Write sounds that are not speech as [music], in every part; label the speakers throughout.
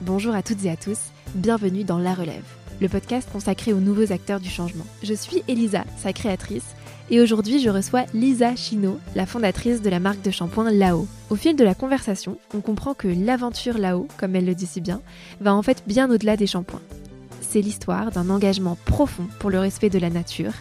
Speaker 1: Bonjour à toutes et à tous, bienvenue dans La Relève, le podcast consacré aux nouveaux acteurs du changement. Je suis Elisa, sa créatrice, et aujourd'hui je reçois Lisa Chino, la fondatrice de la marque de shampoing Lao. Au fil de la conversation, on comprend que l'aventure Lao, comme elle le dit si bien, va en fait bien au-delà des shampoings. C'est l'histoire d'un engagement profond pour le respect de la nature,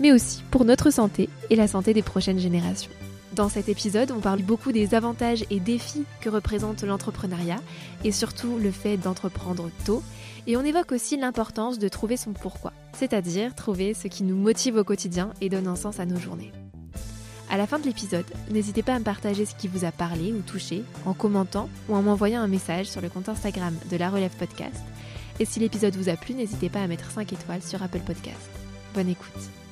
Speaker 1: mais aussi pour notre santé et la santé des prochaines générations. Dans cet épisode, on parle beaucoup des avantages et défis que représente l'entrepreneuriat et surtout le fait d'entreprendre tôt. Et on évoque aussi l'importance de trouver son pourquoi, c'est-à-dire trouver ce qui nous motive au quotidien et donne un sens à nos journées. À la fin de l'épisode, n'hésitez pas à me partager ce qui vous a parlé ou touché en commentant ou en m'envoyant un message sur le compte Instagram de La Relève Podcast. Et si l'épisode vous a plu, n'hésitez pas à mettre 5 étoiles sur Apple Podcast. Bonne écoute.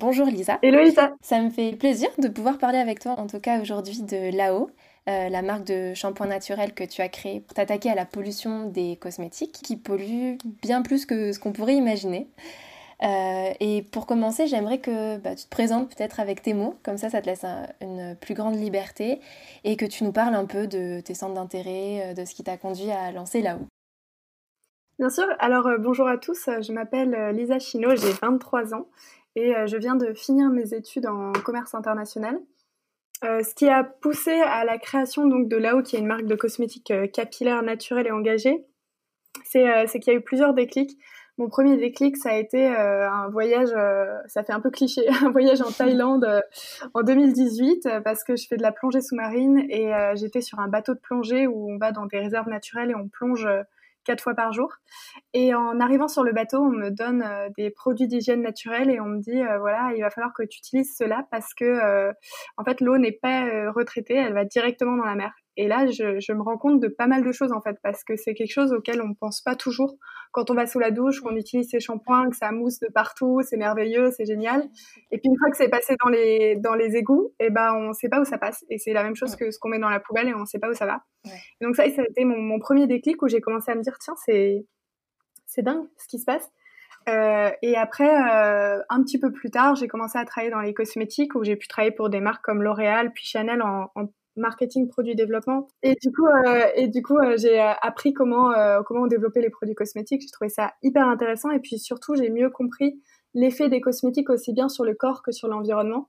Speaker 1: Bonjour Lisa.
Speaker 2: Hello Lisa.
Speaker 1: Ça me fait plaisir de pouvoir parler avec toi, en tout cas aujourd'hui, de Lao, euh, la marque de shampoing naturel que tu as créée pour t'attaquer à la pollution des cosmétiques qui polluent bien plus que ce qu'on pourrait imaginer. Euh, et pour commencer, j'aimerais que bah, tu te présentes peut-être avec tes mots, comme ça ça te laisse une plus grande liberté, et que tu nous parles un peu de tes centres d'intérêt, euh, de ce qui t'a conduit à lancer Lao.
Speaker 2: Bien sûr, alors bonjour à tous, je m'appelle Lisa Chino, j'ai 23 ans et euh, je viens de finir mes études en commerce international. Euh, ce qui a poussé à la création donc de Lao, qui est une marque de cosmétiques euh, capillaires, naturelle et engagée, c'est qu'il y a eu plusieurs déclics. Mon premier déclic, ça a été un voyage, ça fait un peu cliché, [laughs] un voyage en Thaïlande en 2018 parce que je fais de la plongée sous-marine et j'étais sur un bateau de plongée où on va dans des réserves naturelles et on plonge quatre fois par jour. Et en arrivant sur le bateau, on me donne euh, des produits d'hygiène naturelle et on me dit euh, voilà, il va falloir que tu utilises cela parce que euh, en fait l'eau n'est pas retraitée, elle va directement dans la mer. Et là, je, me rends compte de pas mal de choses en fait, parce que c'est quelque chose auquel on ne pense pas toujours quand on va sous la douche, qu'on utilise ses shampoings, que ça mousse de partout, c'est merveilleux, c'est génial. Et puis une fois que c'est passé dans les dans les égouts, et eh ben on sait pas où ça passe. Et c'est la même chose que ce qu'on met dans la poubelle et on sait pas où ça va. donc ça, ça a été mon, premier déclic où j'ai commencé à me dire tiens c'est c'est dingue ce qui se passe. Euh, et après, euh, un petit peu plus tard, j'ai commencé à travailler dans les cosmétiques où j'ai pu travailler pour des marques comme L'Oréal puis Chanel en, en marketing produit développement. Et du coup euh, et du coup euh, j'ai euh, appris comment comment développer les produits cosmétiques. J'ai trouvé ça hyper intéressant. Et puis surtout j'ai mieux compris l'effet des cosmétiques aussi bien sur le corps que sur l'environnement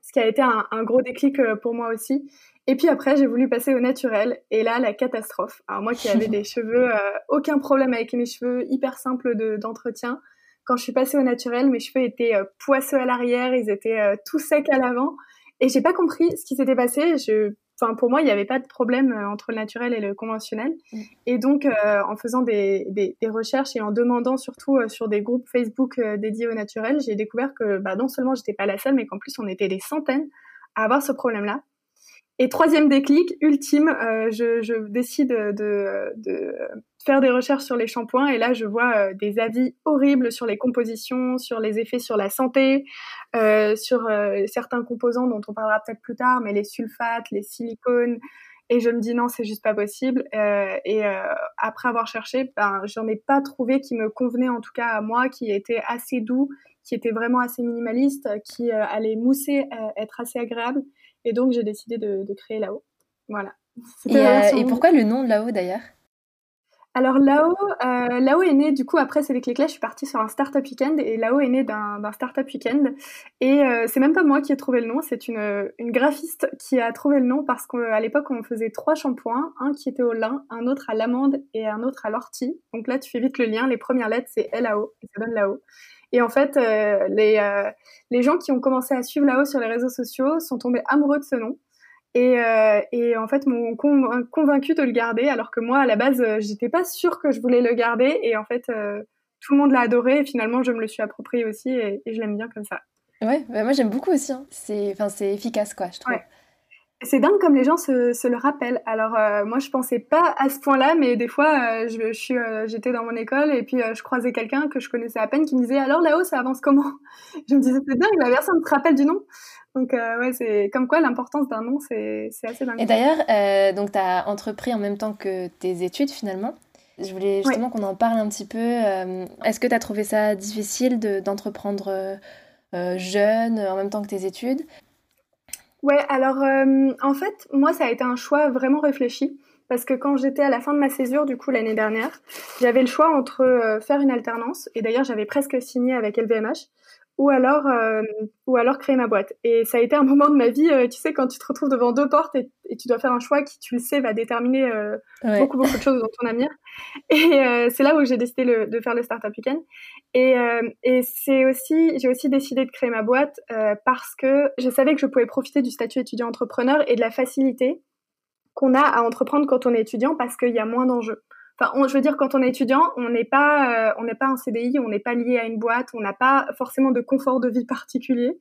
Speaker 2: ce qui a été un, gros déclic pour moi aussi. Et puis après j'ai voulu passer au naturel. Et là la catastrophe. Alors moi qui [laughs] avais des cheveux aucun problème avec mes cheveux hyper simples d'entretien. Quand je suis passée au naturel mes cheveux étaient poisseux à l'arrière. Ils étaient tout secs à l'avant et j'ai pas compris ce qui s'était passé. Je, enfin, pour moi, il n'y avait pas de problème euh, entre le naturel et le conventionnel. Mm. Et donc, euh, en faisant des, des, des, recherches et en demandant surtout euh, sur des groupes Facebook dédiés au naturel, j'ai découvert que bah, non seulement j'étais pas la seule, mais qu'en plus on était des centaines à avoir ce problème-là. Et troisième déclic, ultime, euh, je, je, décide de, de, faire des recherches sur les shampoings et là je vois euh, des avis horribles sur les compositions, sur les effets sur la santé, euh, sur euh, certains composants dont on parlera peut-être plus tard, mais les sulfates, les silicones. Et je me dis non, c'est juste pas possible. et après avoir cherché, ben, j'en ai pas trouvé qui me convenait en tout cas à moi, qui était assez doux, qui était vraiment assez minimaliste, qui allait mousser, être assez agréable. Et donc, j'ai décidé de, créer là-haut. Voilà. [laughs]
Speaker 1: Et, euh, et, pourquoi le nom de là-haut d'ailleurs?
Speaker 2: Alors là-haut, euh, là-haut est né, du coup après c'est les clés je suis partie sur un startup weekend et là-haut est né d'un, startup weekend et euh, c'est même pas moi qui ai trouvé le nom, c'est une, une graphiste qui a trouvé le nom parce qu'à l'époque on faisait trois shampoings, un qui était au lin, un autre à l'amande et un autre à l'ortie. Donc là tu fais vite le lien, les premières lettres c'est LAO et ça donne là-haut. Et en fait, euh, les, euh, les gens qui ont commencé à suivre là-haut sur les réseaux sociaux sont tombés amoureux de ce nom. Et, euh, et en fait, m'ont convaincu de le garder, alors que moi, à la base, j'étais pas sûre que je voulais le garder. Et en fait, tout le monde l'a adoré. Et finalement, je me le suis approprié aussi, et, je l'aime bien comme ça.
Speaker 1: Ouais, bah moi j'aime beaucoup aussi. Hein. C'est, enfin, c'est efficace, quoi, je trouve. Ouais.
Speaker 2: C'est dingue comme les gens se, se le rappellent. Alors euh, moi je pensais pas à ce point-là, mais des fois euh, je, suis, euh, j'étais dans mon école et puis je croisais quelqu'un que je connaissais à peine qui me disait alors là-haut ça avance comment? Je me disais c'est dingue, la personne te rappelle du nom. Donc ouais c'est comme quoi l'importance d'un nom c'est assez dingue.
Speaker 1: Et d'ailleurs donc tu as entrepris en même temps que tes études finalement. Je voulais justement qu'on en parle un petit peu. Est-ce que tu as trouvé ça difficile d'entreprendre jeune en même temps que tes études?
Speaker 2: Ouais, alors euh, en fait, moi, ça a été un choix vraiment réfléchi parce que quand j'étais à la fin de ma césure, du coup l'année dernière, j'avais le choix entre euh, faire une alternance, et d'ailleurs j'avais presque signé avec LVMH, ou alors euh, ou alors créer ma boîte. Et ça a été un moment de ma vie, euh, tu sais, quand tu te retrouves devant deux portes et, tu dois faire un choix qui, tu le sais, va déterminer euh, beaucoup beaucoup de choses dans ton avenir. [laughs] Et c'est là où j'ai décidé de faire le Startup Weekend. Et, et c'est aussi, j'ai aussi décidé de créer ma boîte parce que je savais que je pouvais profiter du statut étudiant entrepreneur et de la facilité qu'on a à entreprendre quand on est étudiant parce qu'il y a moins d'enjeux. Enfin, je veux dire, quand on est étudiant, on n'est pas, euh, on n'est pas un CDI, on n'est pas lié à une boîte, on n'a pas forcément de confort de vie [laughs] particulier.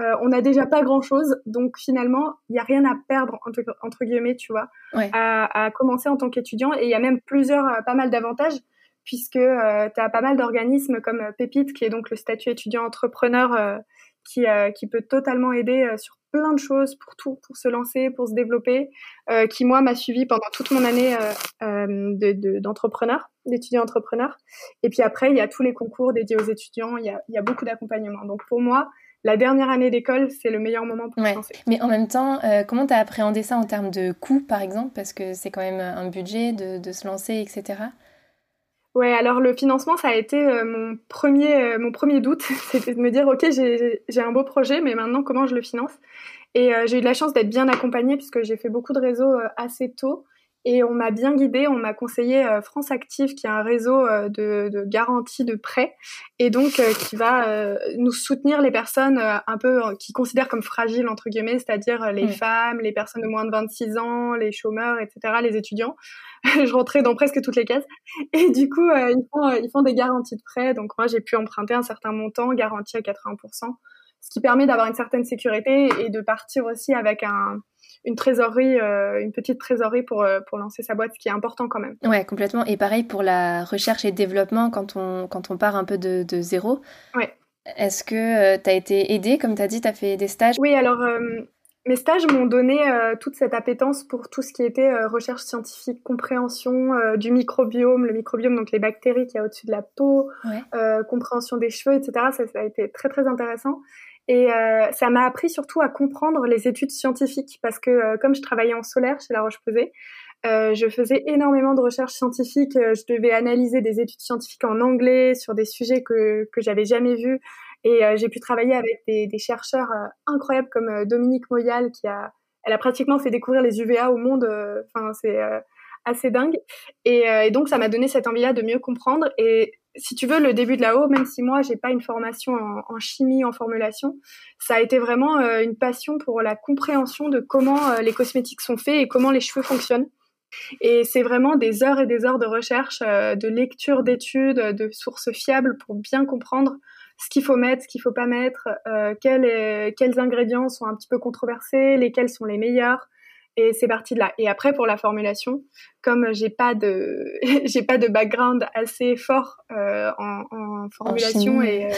Speaker 2: Euh, on n'a déjà pas grand chose, donc finalement, il y a rien à perdre entre, entre guillemets, tu vois, à, à, commencer en tant qu'étudiant. Et il y a même plusieurs, euh, pas mal d'avantages, puisque euh, tu as pas mal d'organismes comme Pépite, qui est donc le statut étudiant entrepreneur, qui, qui peut totalement aider sur plein de choses pour tout, pour se lancer, pour se développer, euh, qui moi m'a suivi pendant toute mon année euh, euh, d'entrepreneur, d'étudiant entrepreneur. Et puis après, il y a tous les concours dédiés aux étudiants, il y a, il y a beaucoup d'accompagnement. Donc pour moi, la dernière année d'école, c'est le meilleur moment pour se lancer.
Speaker 3: Mais en même temps, comment tu as appréhendé ça en termes de coûts, par exemple? Parce que c'est quand même un budget de, de se lancer, etc.
Speaker 2: Ouais, alors le financement, ça a été mon premier mon premier doute, [laughs] c'était de me dire ok, j'ai un beau projet, mais maintenant comment je le finance? Et euh, j'ai eu de la chance d'être bien accompagnée puisque j'ai fait beaucoup de réseaux euh, assez tôt. Et on m'a bien guidée, on m'a conseillé euh, France Active, qui est un réseau de, de garantie de prêts, et donc qui va nous soutenir les personnes un peu qui considèrent comme fragiles entre guillemets, c'est-à-dire les femmes, les personnes de moins de 26 ans, les chômeurs, etc., les étudiants. [laughs] je rentrais dans presque toutes les cases. Et du coup, ils, font, ils font des garanties de prêts. Donc moi, j'ai pu emprunter un certain montant, garanti à 80% ce qui permet d'avoir une certaine sécurité et de partir aussi avec un, une trésorerie, euh, une petite trésorerie pour, euh, pour lancer sa boîte, ce qui est important quand même.
Speaker 3: Ouais, complètement. Et pareil pour la recherche et développement quand on, quand on part un peu de, de zéro.
Speaker 2: Ouais.
Speaker 3: Est-ce que euh, tu as été aidée, comme tu as dit, tu as fait des stages?
Speaker 2: Oui, alors mes stages m'ont donné toute cette appétence pour tout ce qui était recherche scientifique, compréhension du microbiome, le microbiome, donc les bactéries qui y a au-dessus de la peau, compréhension des cheveux, etc. Ça, ça a été très très intéressant. Et euh, ça m'a appris surtout à comprendre les études scientifiques parce que euh, comme je travaillais en solaire chez La Roche-Posay, euh, je faisais énormément de recherches scientifiques. Euh, je devais analyser des études scientifiques en anglais sur des sujets que que j'avais jamais vus. Et j'ai pu travailler avec des, chercheurs incroyables comme Dominique Moyal qui a, elle a pratiquement fait découvrir les UVA au monde. Enfin, c'est assez dingue. Et, donc ça m'a donné cette envie-là de mieux comprendre. Et si tu veux, le début de la haut, même si moi j'ai pas une formation en, chimie, en formulation, ça a été vraiment euh, une passion pour la compréhension de comment euh, les cosmétiques sont faits et comment les cheveux fonctionnent. Et c'est vraiment des heures et des heures de recherche, euh, de lecture d'études, de sources fiables pour bien comprendre ce qu'il faut mettre, ce qu'il faut pas mettre, quels, quels ingrédients sont un petit peu controversés, lesquels sont les meilleurs, et c'est parti de là. Et après pour la formulation, comme j'ai pas de [laughs] j'ai pas de background assez fort euh, en, en, formulation et euh,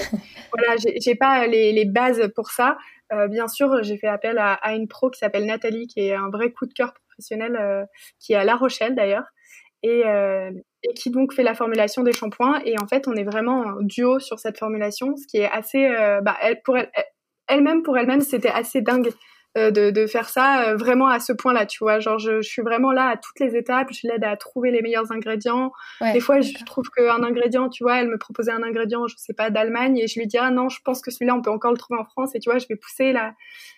Speaker 2: voilà j'ai pas les, les, bases pour ça. Euh, bien sûr, j'ai fait appel à, à, une pro qui s'appelle Nathalie, qui est un vrai coup de cœur professionnel, euh, qui est à La Rochelle d'ailleurs, et, euh, et, qui donc fait la formulation des shampoings. Et en fait, on est vraiment en duo sur cette formulation, ce qui est assez, bah, elle, pour elle, elle-même pour elle-même, c'était assez dingue euh, de, de, faire ça euh, vraiment à ce point-là, tu vois. Genre, je, je, suis vraiment là à toutes les étapes, je l'aide à trouver les meilleurs ingrédients. Des fois, je trouve qu'un ingrédient, tu vois, elle me proposait un ingrédient, je sais pas, d'Allemagne, et je lui dis, ah non, je pense que celui-là, on peut encore le trouver en France, et tu vois, je vais pousser la,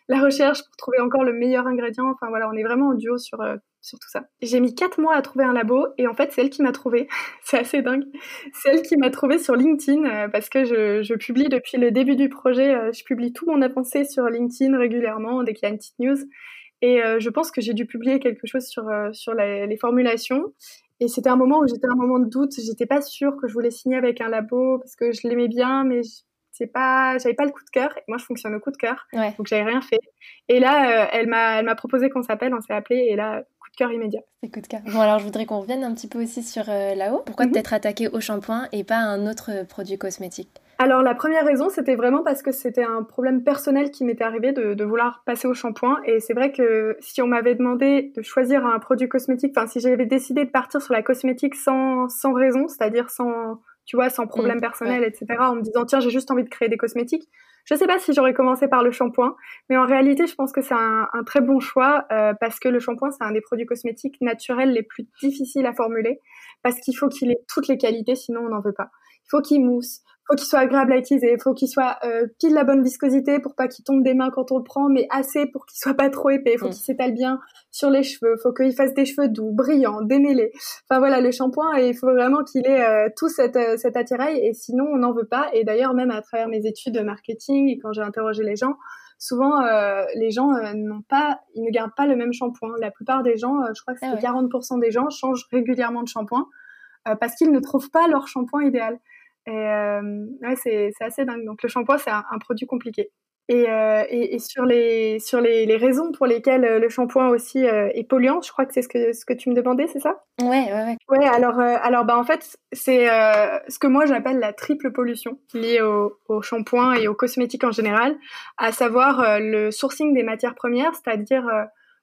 Speaker 2: la recherche pour trouver encore le meilleur ingrédient. Enfin, voilà, on est vraiment en duo sur, euh, sur tout ça. J'ai mis quatre mois à trouver un labo et en fait c'est elle qui m'a trouvé. [laughs] c'est assez dingue. C'est elle qui m'a trouvé sur LinkedIn euh, parce que je, je, publie depuis le début du projet. Euh, je publie tout mon avancée sur LinkedIn régulièrement dès qu'il y a une petite news. Et euh, je pense que j'ai dû publier quelque chose sur sur les formulations. Et c'était un moment où j'étais un moment de doute. J'étais pas sûre que je voulais signer avec un labo parce que je l'aimais bien, mais c'est pas, j'avais pas le coup de cœur. Moi, je fonctionne au coup de cœur, donc j'avais rien fait. Et là, elle m'a, elle m'a proposé qu'on s'appelle, on s'est appelé, et là, cœur immédiat.
Speaker 3: Coup de cœur. Bon, alors je voudrais qu'on revienne un petit peu aussi sur euh, là-haut. Pourquoi mm t'être attaqué au shampoing et pas à un autre produit cosmétique?
Speaker 2: Alors la première raison, c'était vraiment parce que c'était un problème personnel qui m'était arrivé de, de, vouloir passer au shampoing. Et c'est vrai que si on m'avait demandé de choisir un produit cosmétique, enfin si j'avais décidé de partir sur la cosmétique sans, sans raison, c'est-à-dire sans, tu vois, sans problème mm, personnel, etc., en me disant tiens j'ai juste envie de créer des cosmétiques, Je sais pas si j'aurais commencé par le shampoing, mais en réalité, je pense que c'est un, un, très bon choix euh, parce que le shampoing, c'est un des produits cosmétiques naturels les plus difficiles à formuler parce qu'il faut qu'il ait toutes les qualités, sinon on n'en veut pas. Faut qu'il mousse, faut qu'il soit agréable à utiliser, faut qu'il soit euh, pile la bonne viscosité pour pas qu'il tombe des mains quand on le prend, mais assez pour qu'il soit pas trop épais, faut mm. qu'il s'étale bien sur les cheveux, faut qu'il fasse des cheveux doux, brillants, démêlés. Enfin voilà, le shampoing, il faut vraiment qu'il ait euh, tout cet, euh, cet attirail, et sinon on n'en veut pas. Et d'ailleurs, même à travers mes études de marketing et quand j'ai interrogé les gens, souvent euh, les gens n'ont pas, ils ne gardent pas le même shampoing. La plupart des gens, je crois que c'est 40% ah des gens changent régulièrement de shampoing parce qu'ils ne trouvent pas leur shampoing idéal. Et euh, ouais, c'est assez dingue. Donc le shampoing, c'est un, produit compliqué. Et, euh, et, et, sur les sur les, les, raisons pour lesquelles euh, le shampoing aussi est polluant, je crois que c'est ce que ce que tu me demandais, c'est ça?
Speaker 3: Ouais, ouais, ouais.
Speaker 2: Ouais, alors euh, alors bah en fait c'est ce que moi j'appelle la triple pollution liée au, au shampoing et aux cosmétiques en général, à savoir le sourcing des matières premières, c'est-à-dire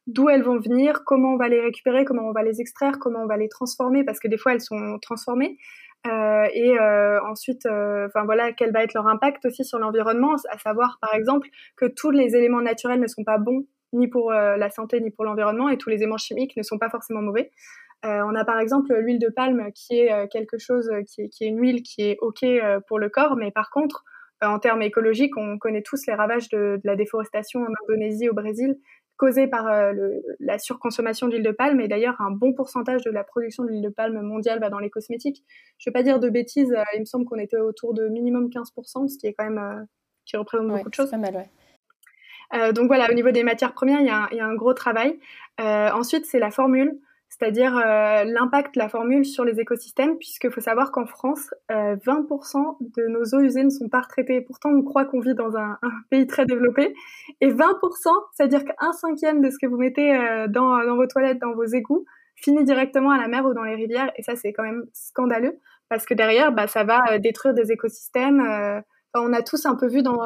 Speaker 2: d'où elles vont venir, comment on va les récupérer, comment on va les extraire, comment on va les transformer, parce que des fois elles sont transformées, euh, et euh, ensuite, euh, enfin voilà, quel va être leur impact aussi sur l'environnement, à savoir par exemple que tous les éléments naturels ne sont pas bons ni pour la santé ni pour l'environnement et tous les éléments chimiques ne sont pas forcément mauvais. on a par exemple l'huile de palme qui est quelque chose qui est, qui est, une huile qui est ok pour le corps, mais par contre en termes écologiques, on connaît tous les ravages de, de la déforestation en Indonésie, au Brésil, causée par euh, le, la surconsommation d'huile de palme. Et d'ailleurs, un bon pourcentage de la production d'huile de palme mondiale va dans les cosmétiques. Je ne vais pas dire de bêtises, euh, il me semble qu'on était autour de minimum 15%, ce qui est quand même euh, qui représente beaucoup de choses.
Speaker 3: Pas mal, ouais.
Speaker 2: Donc voilà, au niveau des matières premières, il y a, y a un, gros travail. Ensuite, c'est la formule c'est-à-dire euh, l'impact de la formule sur les écosystèmes, puisqu'il faut savoir qu'en France, euh, 20% de nos eaux usées ne sont pas retraitées. Pourtant, on croit qu'on vit dans un, [laughs] pays très développé. Et 20%, c'est-à-dire qu'un cinquième de ce que vous mettez euh, dans, dans vos toilettes, dans vos égouts, finit directement à la mer ou dans les rivières. Et ça, c'est quand même scandaleux, parce que derrière, bah, ça va euh, détruire des écosystèmes on a tous un peu vu dans,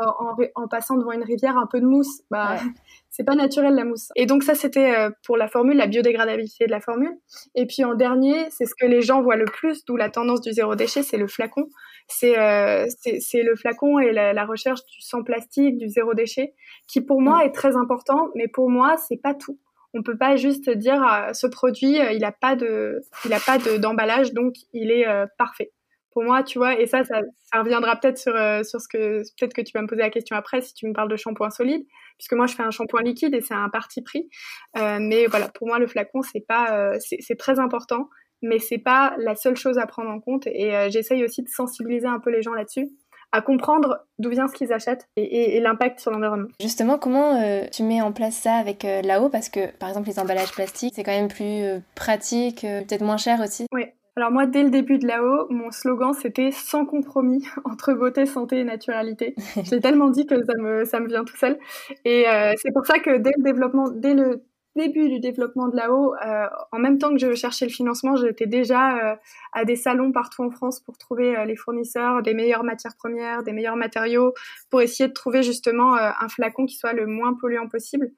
Speaker 2: en, passant devant une rivière un peu de mousse. Bah, [laughs] c'est pas naturel la mousse. Et donc ça, c'était euh, pour la formule, la biodégradabilité de la formule. Et puis en dernier, c'est ce que les gens voient le plus, d'où la tendance du zéro déchet, c'est le flacon. C'est euh, c'est le flacon et la, recherche du sans plastique, du zéro déchet, qui pour moi est très important, mais pour moi, c'est pas tout. On peut pas juste dire euh, ce produit, il a pas de, il a pas d'emballage, donc il est parfait pour moi, tu vois, et ça, ça, reviendra peut-être sur, euh, sur ce que, peut-être que tu vas me poser la question après si tu me parles de shampoing solide, puisque moi, je fais un shampoing liquide et c'est un parti pris. Euh, mais voilà, pour moi, le flacon, c'est pas, euh, c'est très important, mais c'est pas la seule chose à prendre en compte. Et j'essaye aussi de sensibiliser un peu les gens là-dessus à comprendre d'où vient ce qu'ils achètent et, et, l'impact sur l'environnement.
Speaker 3: Justement, comment tu mets en place ça avec euh, là-haut? Parce que, par exemple, les emballages plastiques, c'est quand même plus pratique, peut-être moins cher aussi.
Speaker 2: Oui, alors moi, dès le début de là-haut, mon slogan c'était sans compromis [laughs] entre beauté, santé et naturalité. [laughs] J'ai tellement dit que ça me ça me vient tout seul. Et euh, c'est pour ça que dès le développement, dès le début du développement de là-haut, euh, en même temps que je cherchais le financement, j'étais déjà euh, à des salons partout en France pour trouver euh, les fournisseurs des meilleures matières premières, des meilleurs matériaux, pour essayer de trouver justement un flacon qui soit le moins polluant possible.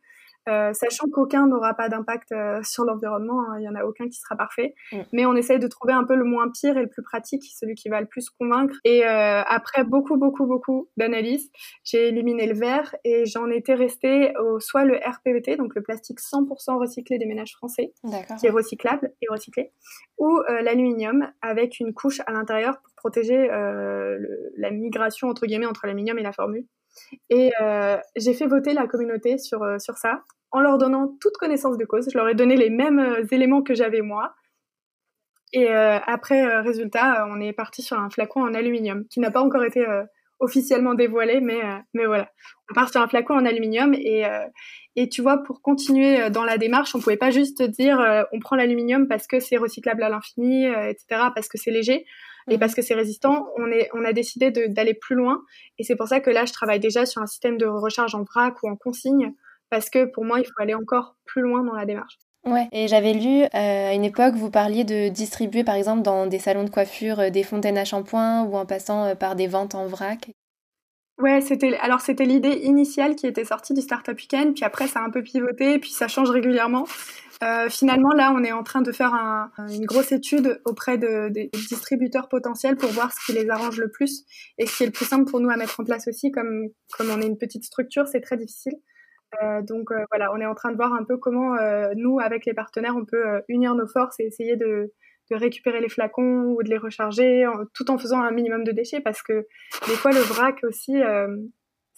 Speaker 2: Euh, sachant qu'aucun n'aura pas d'impact euh, sur l'environnement, hein, il y en a aucun qui sera parfait, mm. mais on essaye de trouver un peu le moins pire et le plus pratique, celui qui va le plus convaincre. Et euh, après beaucoup, beaucoup, beaucoup d'analyses, j'ai éliminé le verre et j'en étais restée au soit le RPVT, donc le plastique 100% recyclé des ménages français, qui est recyclable et recyclé, ou l'aluminium avec une couche à l'intérieur pour protéger le, la migration entre guillemets entre l'aluminium et la formule. Et euh, j'ai fait voter la communauté sur, euh, sur ça en leur donnant toute connaissance de cause. Je leur ai donné les mêmes euh, éléments que j'avais moi. Et après, résultat, on est parti sur un flacon en aluminium qui n'a pas encore été officiellement dévoilé, mais, mais voilà. On part sur un flacon en aluminium et, et tu vois, pour continuer dans la démarche, on pouvait pas juste dire on prend l'aluminium parce que c'est recyclable à l'infini, etc., parce que c'est léger. Et parce que c'est résistant, on, est, on a décidé d'aller plus loin. Et c'est pour ça que là, je travaille déjà sur un système de recharge en vrac ou en consigne, parce que pour moi, il faut aller encore plus loin dans la démarche.
Speaker 3: Ouais, et j'avais lu euh, à une époque, vous parliez de distribuer par exemple dans des salons de coiffure euh, des fontaines à shampoing ou en passant euh, par des ventes en vrac.
Speaker 2: Ouais, c'était alors c'était l'idée initiale qui était sortie du Startup Weekend, puis après ça a un peu pivoté, puis ça change régulièrement. Euh, finalement, là, on est en train de faire un, une grosse étude auprès de, des distributeurs potentiels pour voir ce qui les arrange le plus et ce qui est le plus simple pour nous à mettre en place aussi. Comme, comme on est une petite structure, c'est très difficile. Euh, donc euh, voilà, on est en train de voir un peu comment euh, nous, avec les partenaires, on peut euh, unir nos forces et essayer de, de récupérer les flacons ou de les recharger tout en faisant un minimum de déchets parce que des fois le vrac aussi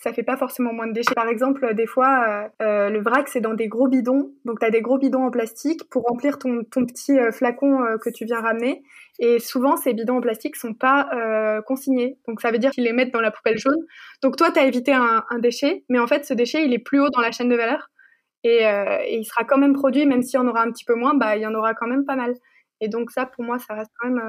Speaker 2: ça fait pas forcément moins de déchets. Par exemple, des fois, euh, euh, le vrac, c'est dans des gros bidons. Donc, tu as des gros bidons en plastique pour remplir ton, ton petit euh, flacon que tu viens ramener. Et souvent, ces bidons en plastique sont pas consignés. Donc, ça veut dire qu'ils les mettent dans la poubelle jaune. Donc, toi, tu as évité un, un, déchet. Mais en fait, ce déchet, il est plus haut dans la chaîne de valeur. Et, et il sera quand même produit, même s'il y en aura un petit peu moins, bah, il y en aura quand même pas mal. Et donc, ça, pour moi, ça reste quand même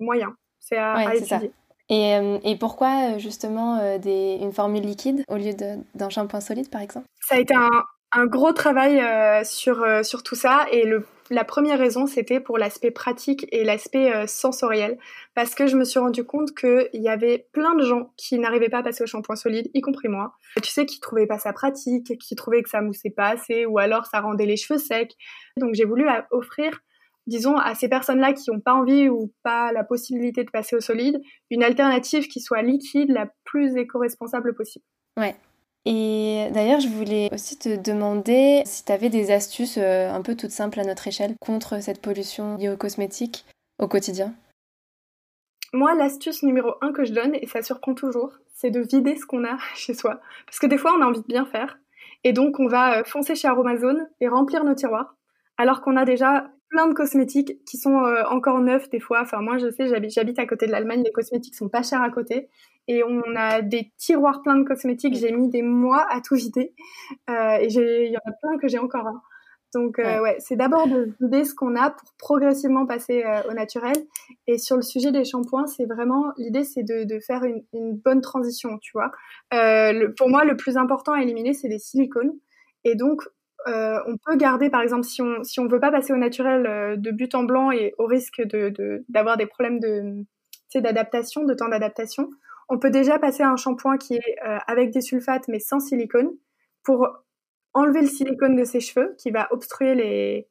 Speaker 2: moyen. C'est à, à étudier.
Speaker 1: Et, euh, et, pourquoi euh, justement euh, une formule liquide au lieu d'un shampoing solide par exemple?
Speaker 2: Ça a été un, gros travail sur, tout ça et la première raison c'était pour l'aspect pratique et l'aspect sensoriel parce que je me suis rendu compte qu'il y avait plein de gens qui n'arrivaient pas à passer au shampoing solide, y compris moi. Tu sais, qui trouvaient pas ça pratique, qui trouvaient que ça moussait pas assez ou alors ça rendait les cheveux secs. Donc j'ai voulu offrir disons, à ces personnes-là qui n'ont pas envie ou pas la possibilité de passer au solide, une alternative qui soit liquide, la plus éco-responsable possible.
Speaker 1: Ouais. Et d'ailleurs, je voulais aussi te demander si tu avais des astuces euh, un peu toutes simples à notre échelle contre cette pollution liée aux cosmétiques au quotidien.
Speaker 2: Moi, l'astuce numéro un que je donne, et ça surprend toujours, c'est de vider ce qu'on a [laughs] chez soi. Parce que des fois, on a envie de bien faire. Et donc, on va euh, foncer chez Aromazone et remplir nos tiroirs. Alors qu'on a déjà plein de cosmétiques qui sont euh, encore neufs des fois. Enfin, moi, je sais, j'habite à côté de l'Allemagne, les cosmétiques sont pas chers à côté. Et on a des tiroirs pleins de cosmétiques. J'ai mis des mois à tout vider. Euh, et il y en a plein que j'ai encore. Hein. Donc, euh, ouais, c'est d'abord de vider ce qu'on a pour progressivement passer euh, au naturel. Et sur le sujet des shampoings, c'est vraiment, l'idée, c'est de, de, faire une, une, bonne transition, tu vois. Le, pour moi, le plus important à éliminer, c'est les silicones. Et donc, euh, on peut garder, par exemple, si on si veut pas passer au naturel euh, de but en blanc et au risque de d'avoir des problèmes de d'adaptation, de temps d'adaptation, on peut déjà passer à un shampoing qui est euh, avec des sulfates mais sans silicone pour enlever le silicone de ses cheveux qui va obstruer les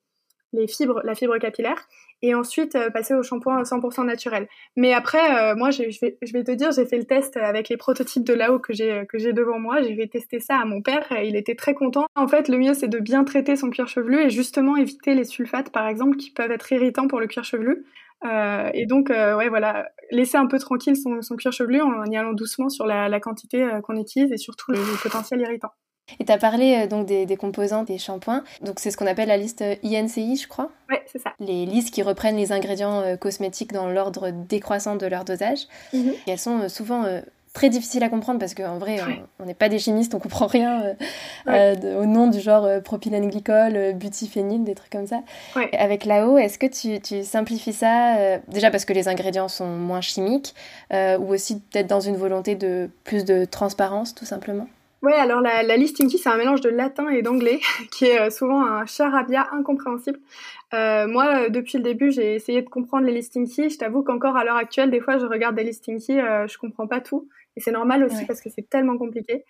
Speaker 2: les fibres, la fibre capillaire, et ensuite euh, passer au shampoing 100% naturel. Mais après, euh, moi, je vais, te dire, j'ai fait le test avec les prototypes de là-haut que j'ai devant moi. J'ai fait tester ça à mon père, il était très content. En fait, le mieux, c'est de bien traiter son cuir chevelu et justement éviter les sulfates, par exemple, qui peuvent être irritants pour le cuir chevelu. Euh, et donc, ouais, voilà, laisser un peu tranquille son, cuir chevelu en y allant doucement sur la, quantité qu'on utilise et surtout le potentiel irritant.
Speaker 1: Et tu as parlé euh, donc des, des, composants des shampoings. Donc c'est ce qu'on appelle la liste euh, INCI, je crois.
Speaker 2: Oui, c'est ça.
Speaker 1: Les listes qui reprennent les ingrédients euh, cosmétiques dans l'ordre décroissant de leur dosage. Et elles sont souvent très difficiles à comprendre parce qu'en vrai, on n'est pas des chimistes, on comprend rien ouais. au nom du genre propylène glycol, des trucs comme ça.
Speaker 2: Ouais.
Speaker 1: Avec l'AO, est-ce que tu, tu, simplifies ça déjà parce que les ingrédients sont moins chimiques ou aussi peut-être dans une volonté de plus de transparence tout simplement?
Speaker 2: Ouais, alors la, la liste Inky, c'est un mélange de latin et d'anglais, [laughs] qui est euh, souvent un charabia incompréhensible. Euh, moi, euh, depuis le début, j'ai essayé de comprendre les listings key. Je t'avoue qu'encore à l'heure actuelle, des fois, je regarde des listings key, euh, je comprends pas tout. Et c'est normal aussi ouais. parce que c'est tellement compliqué.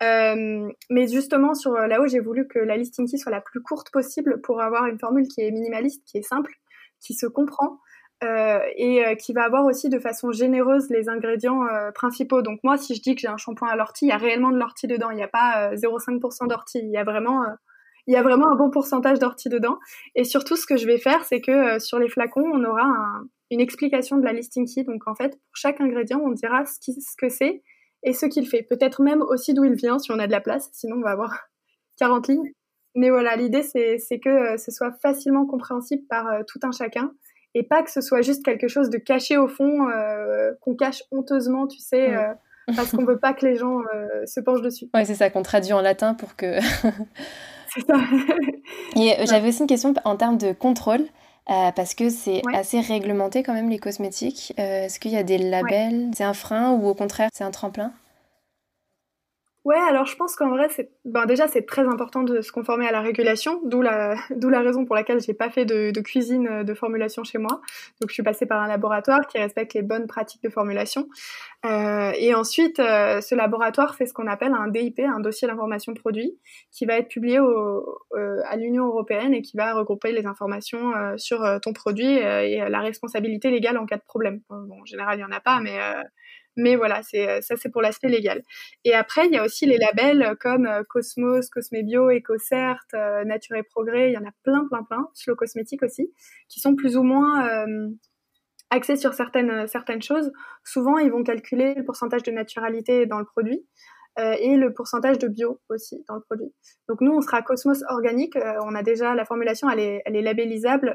Speaker 2: Euh, mais justement, sur là-haut, j'ai voulu que la listing key soit la plus courte possible pour avoir une formule qui est minimaliste, qui est simple, qui se comprend et euh, qui va avoir aussi de façon généreuse les ingrédients euh, principaux. Donc moi, si je dis que j'ai un shampoing à l'ortie, il y a réellement de l'ortie dedans. Il n'y a pas 0,5% d'ortie. Il y a vraiment il y a vraiment un bon pourcentage d'ortie dedans. Et surtout, ce que je vais faire, c'est que sur les flacons, on aura un, une explication de la listing key. Donc en fait, pour chaque ingrédient, on dira ce, qui, ce que c'est et ce qu'il fait. Peut-être même aussi d'où il vient, si on a de la place. Sinon, on va avoir [laughs] 40 lignes. Mais voilà, l'idée, c'est que ce soit facilement compréhensible par tout un chacun et pas que ce soit juste quelque chose de caché au fond, euh, qu'on cache honteusement, tu sais, euh, parce qu'on veut pas que les gens euh, se penchent dessus.
Speaker 1: Ouais, c'est ça, qu'on traduit en latin pour que. [laughs]
Speaker 2: c'est ça.
Speaker 1: Et j'avais aussi une question en termes de contrôle. Parce que c'est ouais. assez réglementé quand même les cosmétiques. Est-ce qu'il y a des labels ouais. C'est un frein ou au contraire c'est un tremplin?
Speaker 2: Ouais, alors je pense qu'en vrai, c'est ben déjà c'est très important de se conformer à la régulation, d'où la [laughs] d'où la raison pour laquelle j'ai pas fait de, de, cuisine euh, de formulation chez moi. Donc je suis passée par un laboratoire qui respecte les bonnes pratiques de formulation. Euh, et ensuite, euh, ce laboratoire fait ce qu'on appelle un DIP, un dossier d'information produit, qui va être publié au, euh, à l'Union européenne et qui va regrouper les informations sur ton produit et la responsabilité légale en cas de problème. Bon, en général, il y en a pas, mais mais voilà, c'est euh, ça, c'est pour l'aspect légal. Et après, il y a aussi les labels comme euh, Cosmos, Cosmebio, EcoCert, euh, Nature et Progrès. Il y en a plein, plein, plein. Slow Cosmétique aussi, qui sont plus ou moins axés sur certaines certaines choses. Souvent, ils vont calculer le pourcentage de naturalité dans le produit. et le pourcentage de bio aussi dans le produit. Donc nous, on sera Cosmos organique. on a déjà la formulation, elle est labellisable.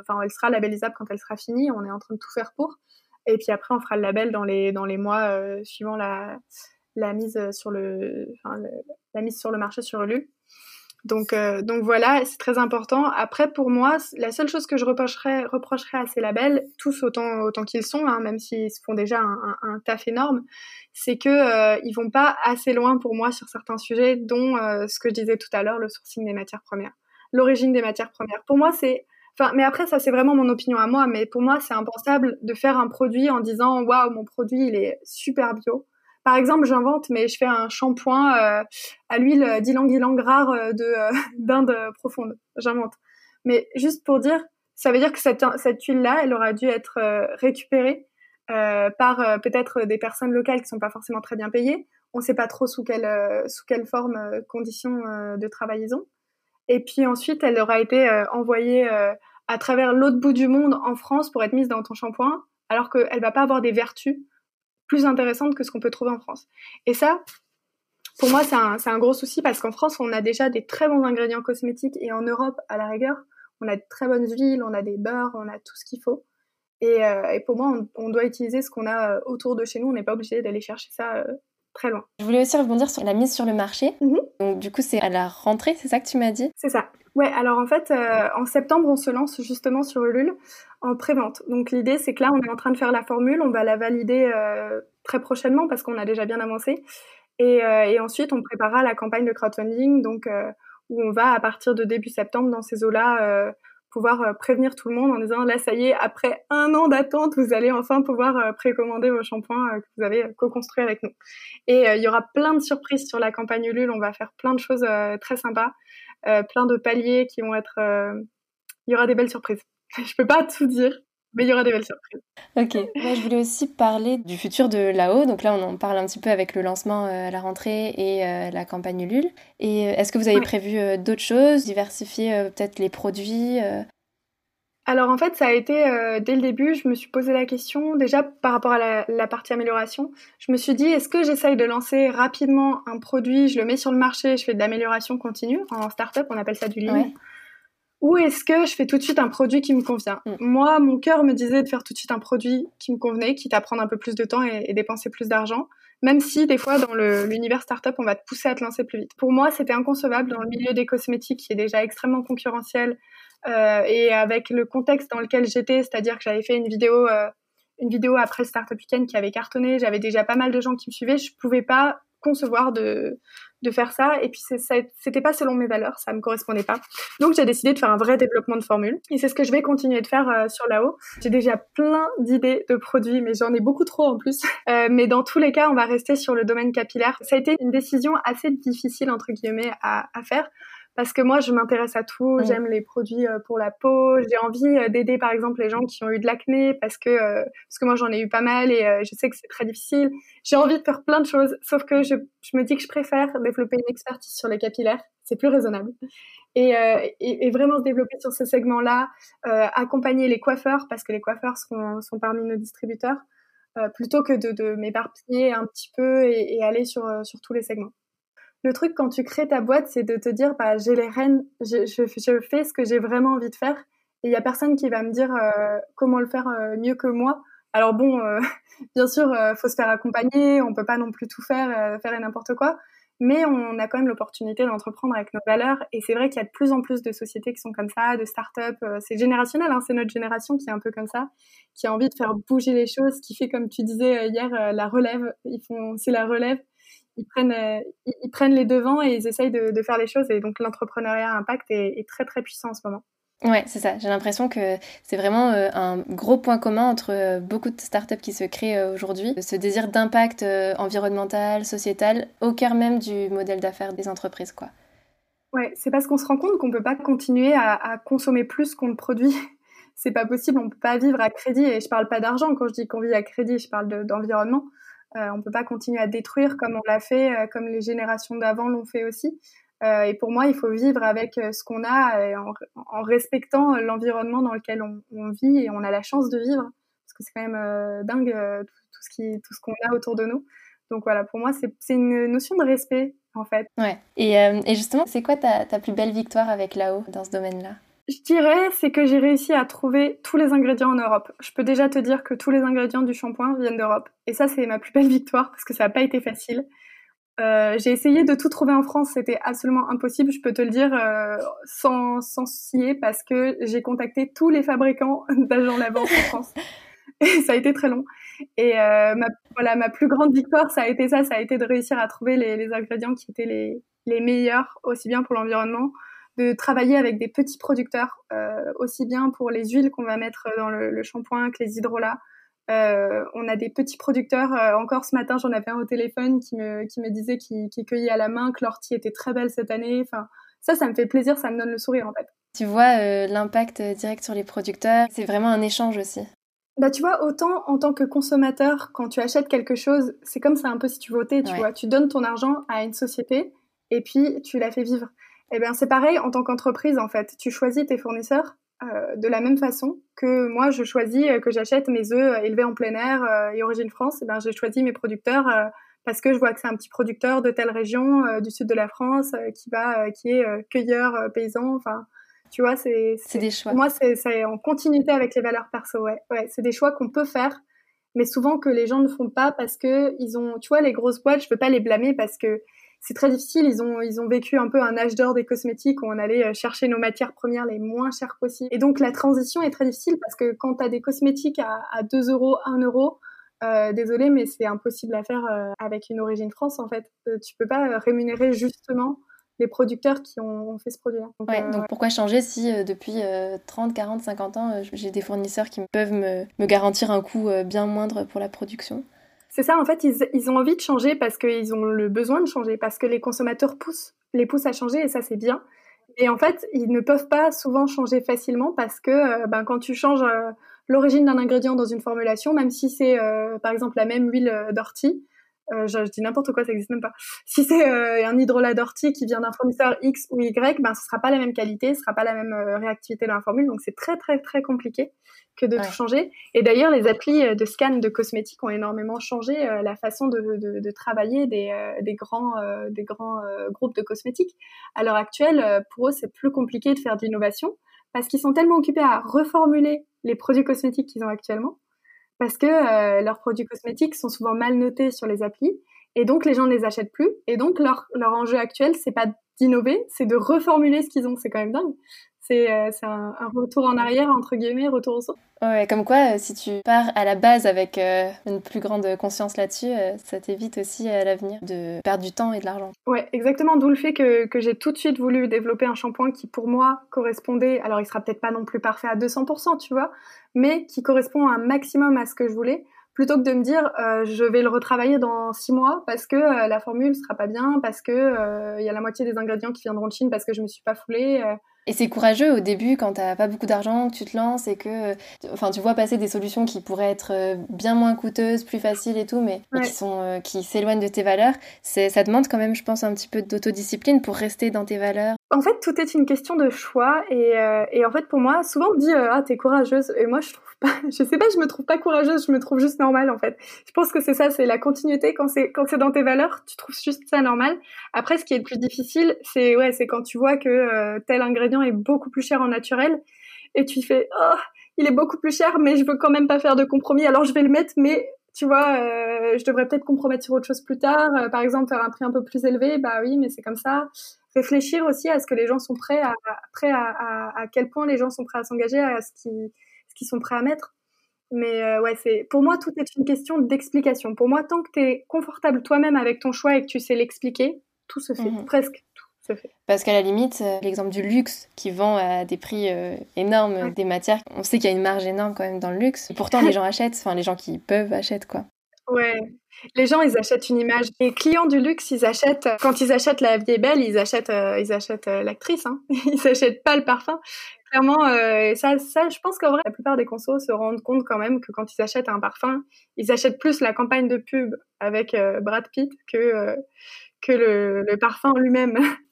Speaker 2: enfin, elle sera labellisable quand elle sera finie. On est en train de tout faire pour. Et puis après, on fera le label dans les, dans les mois euh, suivant la, la mise sur le, enfin, la mise sur le marché sur Ulu. Donc, euh, donc voilà, c'est très important. Après, pour moi, la seule chose que je reprocherais, reprocherais à ces labels, tous autant, autant qu'ils sont, hein, même s'ils font déjà un, un, taf énorme, c'est que euh, ils vont pas assez loin pour moi sur certains sujets, dont euh, ce que je disais tout à l'heure, le sourcing des matières premières, l'origine des matières premières. Pour moi, c'est Mais après, ça, c'est vraiment mon opinion à moi. Mais pour moi, c'est impensable de faire un produit en disant waouh, mon produit, il est super bio. Par exemple, j'invente, mais je fais un shampoing euh, à l'huile d'ylang-ylang rare euh, de euh, [laughs] d'Inde profonde. J'invente. Mais juste pour dire, ça veut dire que cette, cette huile-là, elle aura dû être récupérée par peut-être des personnes locales qui sont pas forcément très bien payées. On ne sait pas trop sous quelle sous quelle forme, conditions de travail ils ont. Et puis ensuite, elle aura été euh, envoyée euh, à travers l'autre bout du monde en France pour être mise dans ton shampoing, alors qu'elle va pas avoir des vertus plus intéressantes que ce qu'on peut trouver en France. Et ça, pour moi, c'est un, un, gros souci parce qu'en France, on a déjà des très bons ingrédients cosmétiques et en Europe, à la rigueur, on a de très bonnes huiles, on a des beurres, on a tout ce qu'il faut. Et, euh, et, pour moi, on, on doit utiliser ce qu'on a autour de chez nous. On n'est pas obligé d'aller chercher ça très loin.
Speaker 1: Je voulais aussi rebondir sur la mise sur le marché. Mhm. Donc du coup, c'est à la rentrée, c'est ça que tu m'as dit?
Speaker 2: C'est ça. Ouais, alors en fait, euh, en septembre, on se lance justement sur Ulule en pré-vente. Donc l'idée, c'est que là, on est en train de faire la formule, on va la valider euh, très prochainement parce qu'on a déjà bien avancé. Et, euh, et, ensuite, on préparera la campagne de crowdfunding, donc où on va à partir de début septembre dans ces eaux-là pouvoir euh, prévenir tout le monde en disant là ça y est après un an d'attente vous allez enfin pouvoir euh, précommander vos shampoings euh, que vous avez co-construits avec nous. Et il y aura plein de surprises sur la campagne Ulule. On va faire plein de choses très sympas plein de paliers qui vont être il y aura des belles surprises. [laughs] Je peux pas tout dire mais il y aura des belles surprises.
Speaker 1: Ok. Moi, je voulais aussi parler du futur de là-haut. Donc là, on en parle un petit peu avec le lancement à la rentrée et la campagne Ulule. Et est-ce que vous avez prévu d'autres choses, diversifier peut-être les produits
Speaker 2: alors en fait, ça a été euh, dès le début, je me suis posé la question déjà par rapport à la, partie amélioration. Je me suis dit, est-ce que j'essaye de lancer rapidement un produit, je le mets sur le marché, je fais de l'amélioration continue? En startup, on appelle ça du lean. Ou est-ce que je fais tout de suite un produit qui me convient mm. Moi, mon cœur me disait de faire tout de suite un produit qui me convenait, quitte à prendre un peu plus de temps et, et dépenser plus d'argent. Même si des fois dans l'univers startup, on va te pousser à te lancer plus vite. Pour moi, c'était inconcevable dans le milieu des cosmétiques qui est déjà extrêmement concurrentiel, euh, et avec le contexte dans lequel j'étais, c'est-à-dire que j'avais fait une vidéo, euh, une vidéo après le Startup Weekend qui avait cartonné, j'avais déjà pas mal de gens qui me suivaient, je pouvais pas concevoir de, de faire ça. Et puis c'était pas selon mes valeurs ça me correspondait pas. Donc j'ai décidé de faire un vrai développement de formule. Et c'est ce que je vais continuer de faire euh, sur là-haut. J'ai déjà plein d'idées de produits mais j'en ai beaucoup trop en plus. [laughs] Euh, mais dans tous les cas on va rester sur le domaine capillaire. Ça a été une décision assez difficile entre guillemets à, à faire parce que moi je m'intéresse à tout, j'aime les produits euh, pour la peau, j'ai envie euh, d'aider par exemple les gens qui ont eu de l'acné parce que euh, parce que moi j'en ai eu pas mal et je sais que c'est très difficile. J'ai envie de faire plein de choses, sauf que je, je, me dis que je préfère développer une expertise sur les capillaires, c'est plus raisonnable. Et, et, et, vraiment se développer sur ce segment-là, accompagner les coiffeurs parce que les coiffeurs sont, sont parmi nos distributeurs, plutôt que de, de m'éparpiller un petit peu et, et aller sur, sur tous les segments le truc quand tu crées ta boîte, c'est de te dire, bah, j'ai les rênes, je, fais ce que j'ai vraiment envie de faire. Et il y a personne qui va me dire euh, comment le faire euh, mieux que moi. Alors bon, euh, [laughs] bien sûr, faut se faire accompagner, on peut pas non plus tout faire, faire n'importe quoi, mais on a quand même l'opportunité d'entreprendre avec nos valeurs. Et c'est vrai qu'il y a de plus en plus de sociétés qui sont comme ça, de start-up. c'est générationnel, hein, c'est notre génération qui est un peu comme ça, qui a envie de faire bouger les choses, qui fait, comme tu disais hier, la relève. Ils font, c'est la relève ils prennent, ils, prennent les devants et ils essayent de, faire les choses. Et donc l'entrepreneuriat impact est, est, très très puissant en ce moment.
Speaker 1: Ouais, c'est ça. J'ai l'impression que c'est vraiment un gros point commun entre beaucoup de startups qui se créent aujourd'hui. Ce désir d'impact environnemental, sociétal, au cœur même du modèle d'affaires des entreprises, quoi.
Speaker 2: Ouais, c'est parce qu'on se rend compte qu'on peut pas continuer à, consommer plus qu'on ne produit. [laughs] c'est pas possible, on peut pas vivre à crédit. Et je parle pas d'argent quand je dis qu'on vit à crédit, je parle d'environnement. Euh, on peut pas continuer à détruire comme on l'a fait, euh, comme les générations d'avant l'ont fait aussi. Euh, et pour moi, il faut vivre avec ce qu'on a en, en, respectant l'environnement dans lequel on, vit et on a la chance de vivre, parce que c'est quand même dingue tout, ce qui, qu'on a autour de nous. Donc voilà, pour moi, c'est une notion de respect en fait.
Speaker 1: Ouais. Et, justement, c'est quoi ta, ta, plus belle victoire avec Lao dans ce domaine-là?
Speaker 2: Je dirais, c'est que j'ai réussi à trouver tous les ingrédients en Europe. Je peux déjà te dire que tous les ingrédients du shampoing viennent d'Europe. Et ça, c'est ma plus belle victoire parce que ça n'a pas été facile. Euh, j'ai essayé de tout trouver en France, c'était absolument impossible, je peux te le dire euh, sans, sans scier, parce que j'ai contacté tous les fabricants [laughs] d'agents lavants en France. [laughs] Et ça a été très long. Et euh, ma, voilà, ma plus grande victoire, ça a été ça, ça a été de réussir à trouver les, les ingrédients qui étaient les, les, meilleurs, aussi bien pour l'environnement, de travailler avec des petits producteurs, euh, aussi bien pour les huiles qu'on va mettre dans le, le shampoing que les hydrolats. Euh, on a des petits producteurs. Euh, encore ce matin, j'en avais un au téléphone qui me, qui me disait qu'il qu cueillait à la main, que l'ortie était très belle cette année. Enfin, ça, ça me fait plaisir, ça me donne le sourire en fait.
Speaker 1: Tu vois l'impact direct sur les producteurs. C'est vraiment un échange aussi.
Speaker 2: Bah, tu vois, autant en tant que consommateur, quand tu achètes quelque chose, c'est comme ça un peu si tu votais, tu vois. Tu donnes ton argent à une société et puis tu la fais vivre. Eh bien, c'est pareil en tant qu'entreprise, en fait. Tu choisis tes fournisseurs euh, de la même façon que moi, je choisis euh, que j'achète mes œufs élevés en plein air euh, et origine France. Eh ben, j'ai choisi mes producteurs euh, parce que je vois que c'est un petit producteur de telle région euh, du sud de la France qui va, qui est cueilleur paysan. Enfin, tu vois, c'est
Speaker 1: des choix.
Speaker 2: Moi, c'est en continuité avec les valeurs perso. Ouais, ouais c'est des choix qu'on peut faire, mais souvent que les gens ne font pas parce que ils ont, tu vois, les grosses boîtes, je peux pas les blâmer parce que c'est très difficile. Ils ont, ils ont vécu un peu un âge d'or des cosmétiques où on allait euh, chercher nos matières premières les moins chères possibles. Et donc la transition est très difficile parce que quand tu as des cosmétiques à, à 2 euros, 1 euro, euh, désolé, mais c'est impossible à faire euh, avec une origine France en fait. Euh, tu peux pas rémunérer justement les producteurs qui ont, fait ce produit-là.
Speaker 1: Donc, ouais, donc pourquoi changer si depuis 30, 40, 50 ans, j'ai des fournisseurs qui peuvent me, me garantir un coût bien moindre pour la production?
Speaker 2: C'est ça, en fait, ils, ont envie de changer parce qu'ils ont le besoin de changer, parce que les consommateurs poussent, les poussent à changer et ça, c'est bien. Et en fait, ils ne peuvent pas souvent changer facilement parce que ben, quand tu changes l'origine d'un ingrédient dans une formulation, même si c'est par exemple la même huile d'ortie, euh, je, je, dis n'importe quoi, ça existe même pas. Si c'est euh, un hydrolat d'ortie qui vient d'un fournisseur X ou Y, ben ce sera pas la même qualité, ce sera pas la même euh, réactivité de la formule, donc c'est très très très compliqué que de ouais. tout changer. Et d'ailleurs, les applis euh, de scan de cosmétiques ont énormément changé euh, la façon de, de, de travailler des, des grands des grands groupes de cosmétiques. À l'heure actuelle, pour eux, c'est plus compliqué de faire de l'innovation parce qu'ils sont tellement occupés à reformuler les produits cosmétiques qu'ils ont actuellement parce que euh, leurs produits cosmétiques sont souvent mal notés sur les applis et donc les gens ne les achètent plus et donc leur, leur enjeu actuel c'est pas d'innover c'est de reformuler ce qu'ils ont c'est quand même dingue c'est euh, un, un, retour en arrière, entre guillemets, retour au sources.
Speaker 1: Ouais, comme quoi, euh, si tu pars à la base avec euh, une plus grande conscience là-dessus, euh, ça t'évite aussi à l'avenir de perdre du temps et de l'argent.
Speaker 2: Ouais, exactement. D'où le fait que, que j'ai tout de suite voulu développer un shampoing qui, pour moi, correspondait. Alors, il sera peut-être pas non plus parfait à 200%, tu vois, mais qui correspond un maximum à ce que je voulais plutôt que de me dire euh, je vais le retravailler dans six mois parce que euh, la formule sera pas bien, parce que il euh, y a la moitié des ingrédients qui viendront de Chine parce que je me suis pas foulée.
Speaker 1: Et c'est courageux au début quand t'as pas beaucoup d'argent, que tu te lances et que, enfin, tu vois passer des solutions qui pourraient être bien moins coûteuses, plus faciles et tout, mais ouais. qui sont qui s'éloignent de tes valeurs. C'est, ça demande quand même, je pense, un petit peu d'autodiscipline pour rester dans tes valeurs.
Speaker 2: En fait, tout est une question de choix et, et en fait, pour moi, souvent on me dit ah t'es courageuse et moi je trouve pas, [laughs] je sais pas, je me trouve pas courageuse, je me trouve juste normale en fait. Je pense que c'est ça, c'est la continuité quand c'est quand c'est dans tes valeurs, tu trouves juste ça normal. Après, ce qui est le plus difficile, c'est ouais, c'est quand tu vois que euh, tel ingrédient est beaucoup plus cher en naturel et tu fais oh, il est beaucoup plus cher, mais je veux quand même pas faire de compromis, alors je vais le mettre, mais tu vois, euh, je devrais peut-être compromettre sur autre chose plus tard, euh, par exemple faire un prix un peu plus élevé, bah oui, mais c'est comme ça. Réfléchir aussi à ce que les gens sont prêts à, prêts à, à, à quel point les gens sont prêts à s'engager, à ce qui qu'ils sont prêts à mettre. Mais euh, ouais, c'est pour moi tout est une question d'explication. Pour moi, tant que tu es confortable toi-même avec ton choix et que tu sais l'expliquer, tout se fait, mhm. presque tout se fait.
Speaker 1: Parce qu'à la limite, euh, l'exemple du luxe qui vend à des prix euh, énormes des matières, on sait qu'il y a une marge énorme quand même dans le luxe. pourtant, les [laughs] gens achètent, enfin les gens qui peuvent achètent quoi.
Speaker 2: Ouais, les gens, ils achètent une image. Les clients du luxe, ils achètent, quand ils achètent la vie belle, ils achètent, ils achètent l'actrice, hein. [laughs] ils achètent pas le parfum clairement, euh, ça, ça, je pense qu'en vrai, la plupart des consos se rendent compte quand même que quand ils achètent un parfum, ils achètent plus la campagne de pub avec euh, Brad Pitt que, euh, que le, le parfum lui-même. [laughs]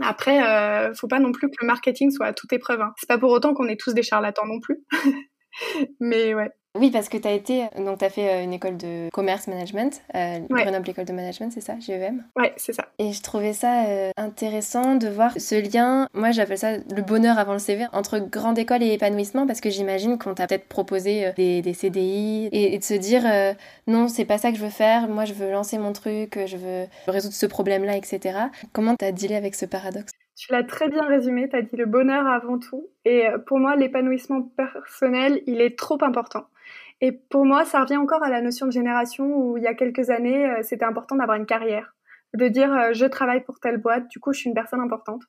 Speaker 2: Après, euh, faut pas non plus que le marketing soit à toute épreuve. Hein. C'est pas pour autant qu'on est tous des charlatans non plus. [laughs] Mais ouais.
Speaker 1: Oui, parce que tu as été, donc tu as fait euh, une école de commerce management, euh, Grenoble École de Management, c'est ça, GEM
Speaker 2: Ouais, c'est ça.
Speaker 1: Et je trouvais ça euh, intéressant de voir ce lien, moi j'appelle ça le bonheur avant le CV, entre grande école et épanouissement, parce que j'imagine qu'on t'a peut-être proposé des, des, CDI et, de se dire non, c'est pas ça que je veux faire, moi je veux lancer mon truc, je veux résoudre ce problème-là, etc. Comment t'as dealé avec ce paradoxe?
Speaker 2: Tu l'as très bien résumé, tu as dit le bonheur avant tout. Et pour moi, l'épanouissement personnel, il est trop important. Et pour moi, ça revient encore à la notion de génération où il y a quelques années, euh, c'était important d'avoir une carrière, de dire euh, je travaille pour telle boîte, du coup je suis une personne importante.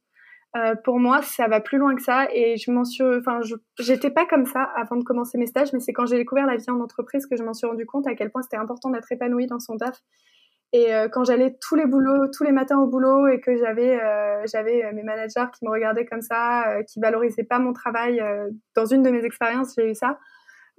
Speaker 2: Euh, pour moi, ça va plus loin que ça et je m'en suis, enfin, j'étais pas comme ça avant de commencer mes stages, mais c'est quand j'ai découvert la vie en entreprise que je m'en suis rendu compte à quel point c'était important d'être épanoui dans son taf. Et euh, quand j'allais tous les boulots, tous les matins au boulot et que j'avais, euh, j'avais mes managers qui me regardaient comme ça, qui valorisaient pas mon travail, dans une de mes expériences, j'ai eu ça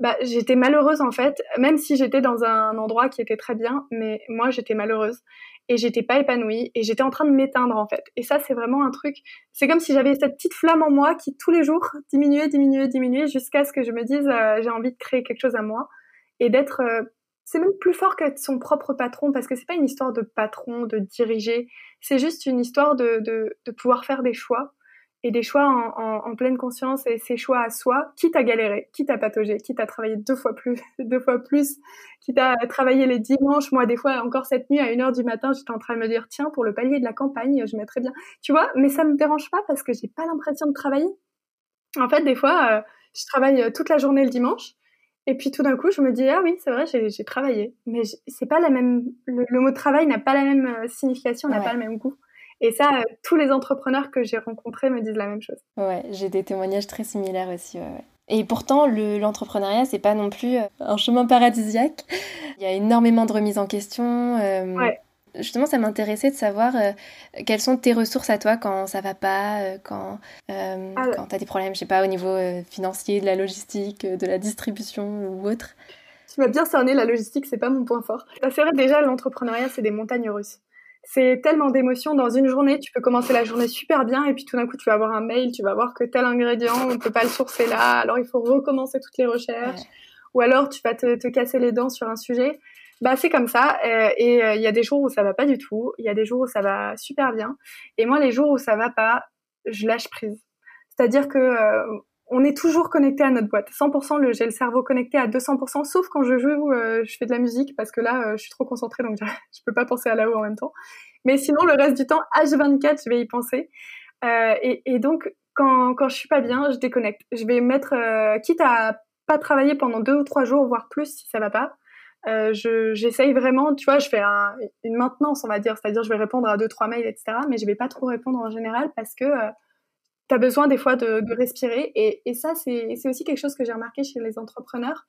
Speaker 2: bah, j'étais malheureuse en fait, même si j'étais dans un endroit qui était très bien, mais moi j'étais malheureuse. Et j'étais pas épanouie et j'étais en train de m'éteindre en fait. Et ça c'est vraiment un truc, c'est comme si j'avais cette petite flamme en moi qui tous les jours diminuait, diminuait, diminuait jusqu'à ce que je me dise euh, j'ai envie de créer quelque chose à moi. Et d'être euh, c'est même plus fort qu'être son propre patron parce que c'est pas une histoire de patron, de diriger, c'est juste une histoire de, de, de pouvoir faire des choix et des choix en, en, pleine conscience et ses choix à soi, quitte à galérer, quitte à patauger, quitte à travailler deux fois plus, [laughs] deux fois plus, quitte à travailler les dimanches. Moi, des fois, encore cette nuit, à une heure du matin, j'étais en train de me dire, tiens, pour le palier de la campagne, je mettrais bien. Tu vois, mais ça me dérange pas parce que j'ai pas l'impression de travailler. En fait, des fois, euh, je travaille euh, toute la journée le dimanche. Et puis tout d'un coup, je me dis ah oui, c'est vrai, j'ai travaillé, mais c'est pas la même. Le, mot travail n'a pas la même euh, signification, n'a pas le même goût. Et ça, euh, tous les entrepreneurs que j'ai rencontrés me disent la même chose.
Speaker 1: Ouais, j'ai des témoignages très similaires aussi. Ouais, Et pourtant, l'entrepreneuriat, c'est pas non plus euh, un chemin paradisiaque. Il y a énormément de remises en question. Euh, ouais. Justement, ça m'intéressait de savoir quelles sont tes ressources à toi quand ça va pas, quand, ah, quand tu as des problèmes, je sais pas, au niveau financier, de la logistique, de la distribution ou autre.
Speaker 2: Tu m'as bien cerné, la logistique, c'est pas mon point fort. C'est vrai, déjà, l'entrepreneuriat, c'est des montagnes russes c'est tellement d'émotions dans une journée. Tu peux commencer la journée super bien et puis tout d'un coup tu vas avoir un mail, tu vas voir que tel ingrédient on peut pas le sourcer là, alors il faut recommencer toutes les recherches. Ou alors tu vas te, te, casser les dents sur un sujet. Bah c'est comme ça euh, et euh, il y a des jours où ça va pas du tout, il y a des jours où ça va super bien et moi les jours où ça va pas, je lâche prise. C'est-à-dire que euh, on est toujours connecté à notre boîte. 100%, le, j'ai le cerveau connecté à 200%, sauf quand je joue, euh, je fais de la musique parce que là, euh, je suis trop concentrée, donc [laughs] je peux pas penser à là-haut en même temps. Mais sinon, le reste du temps, H24, je vais y penser. Euh, et, et, donc, quand, quand je suis pas bien, je déconnecte. Je vais mettre, euh, quitte à pas travailler pendant deux ou trois jours, voire plus si ça va pas. Euh, je, j'essaye vraiment, tu vois, je fais un, une maintenance, on va dire, c'est-à-dire je vais répondre à deux trois mails, etc. Mais je vais pas trop répondre en général parce que tu besoin des fois de, respirer. Et, ça, c'est aussi quelque chose que j'ai remarqué chez les entrepreneurs.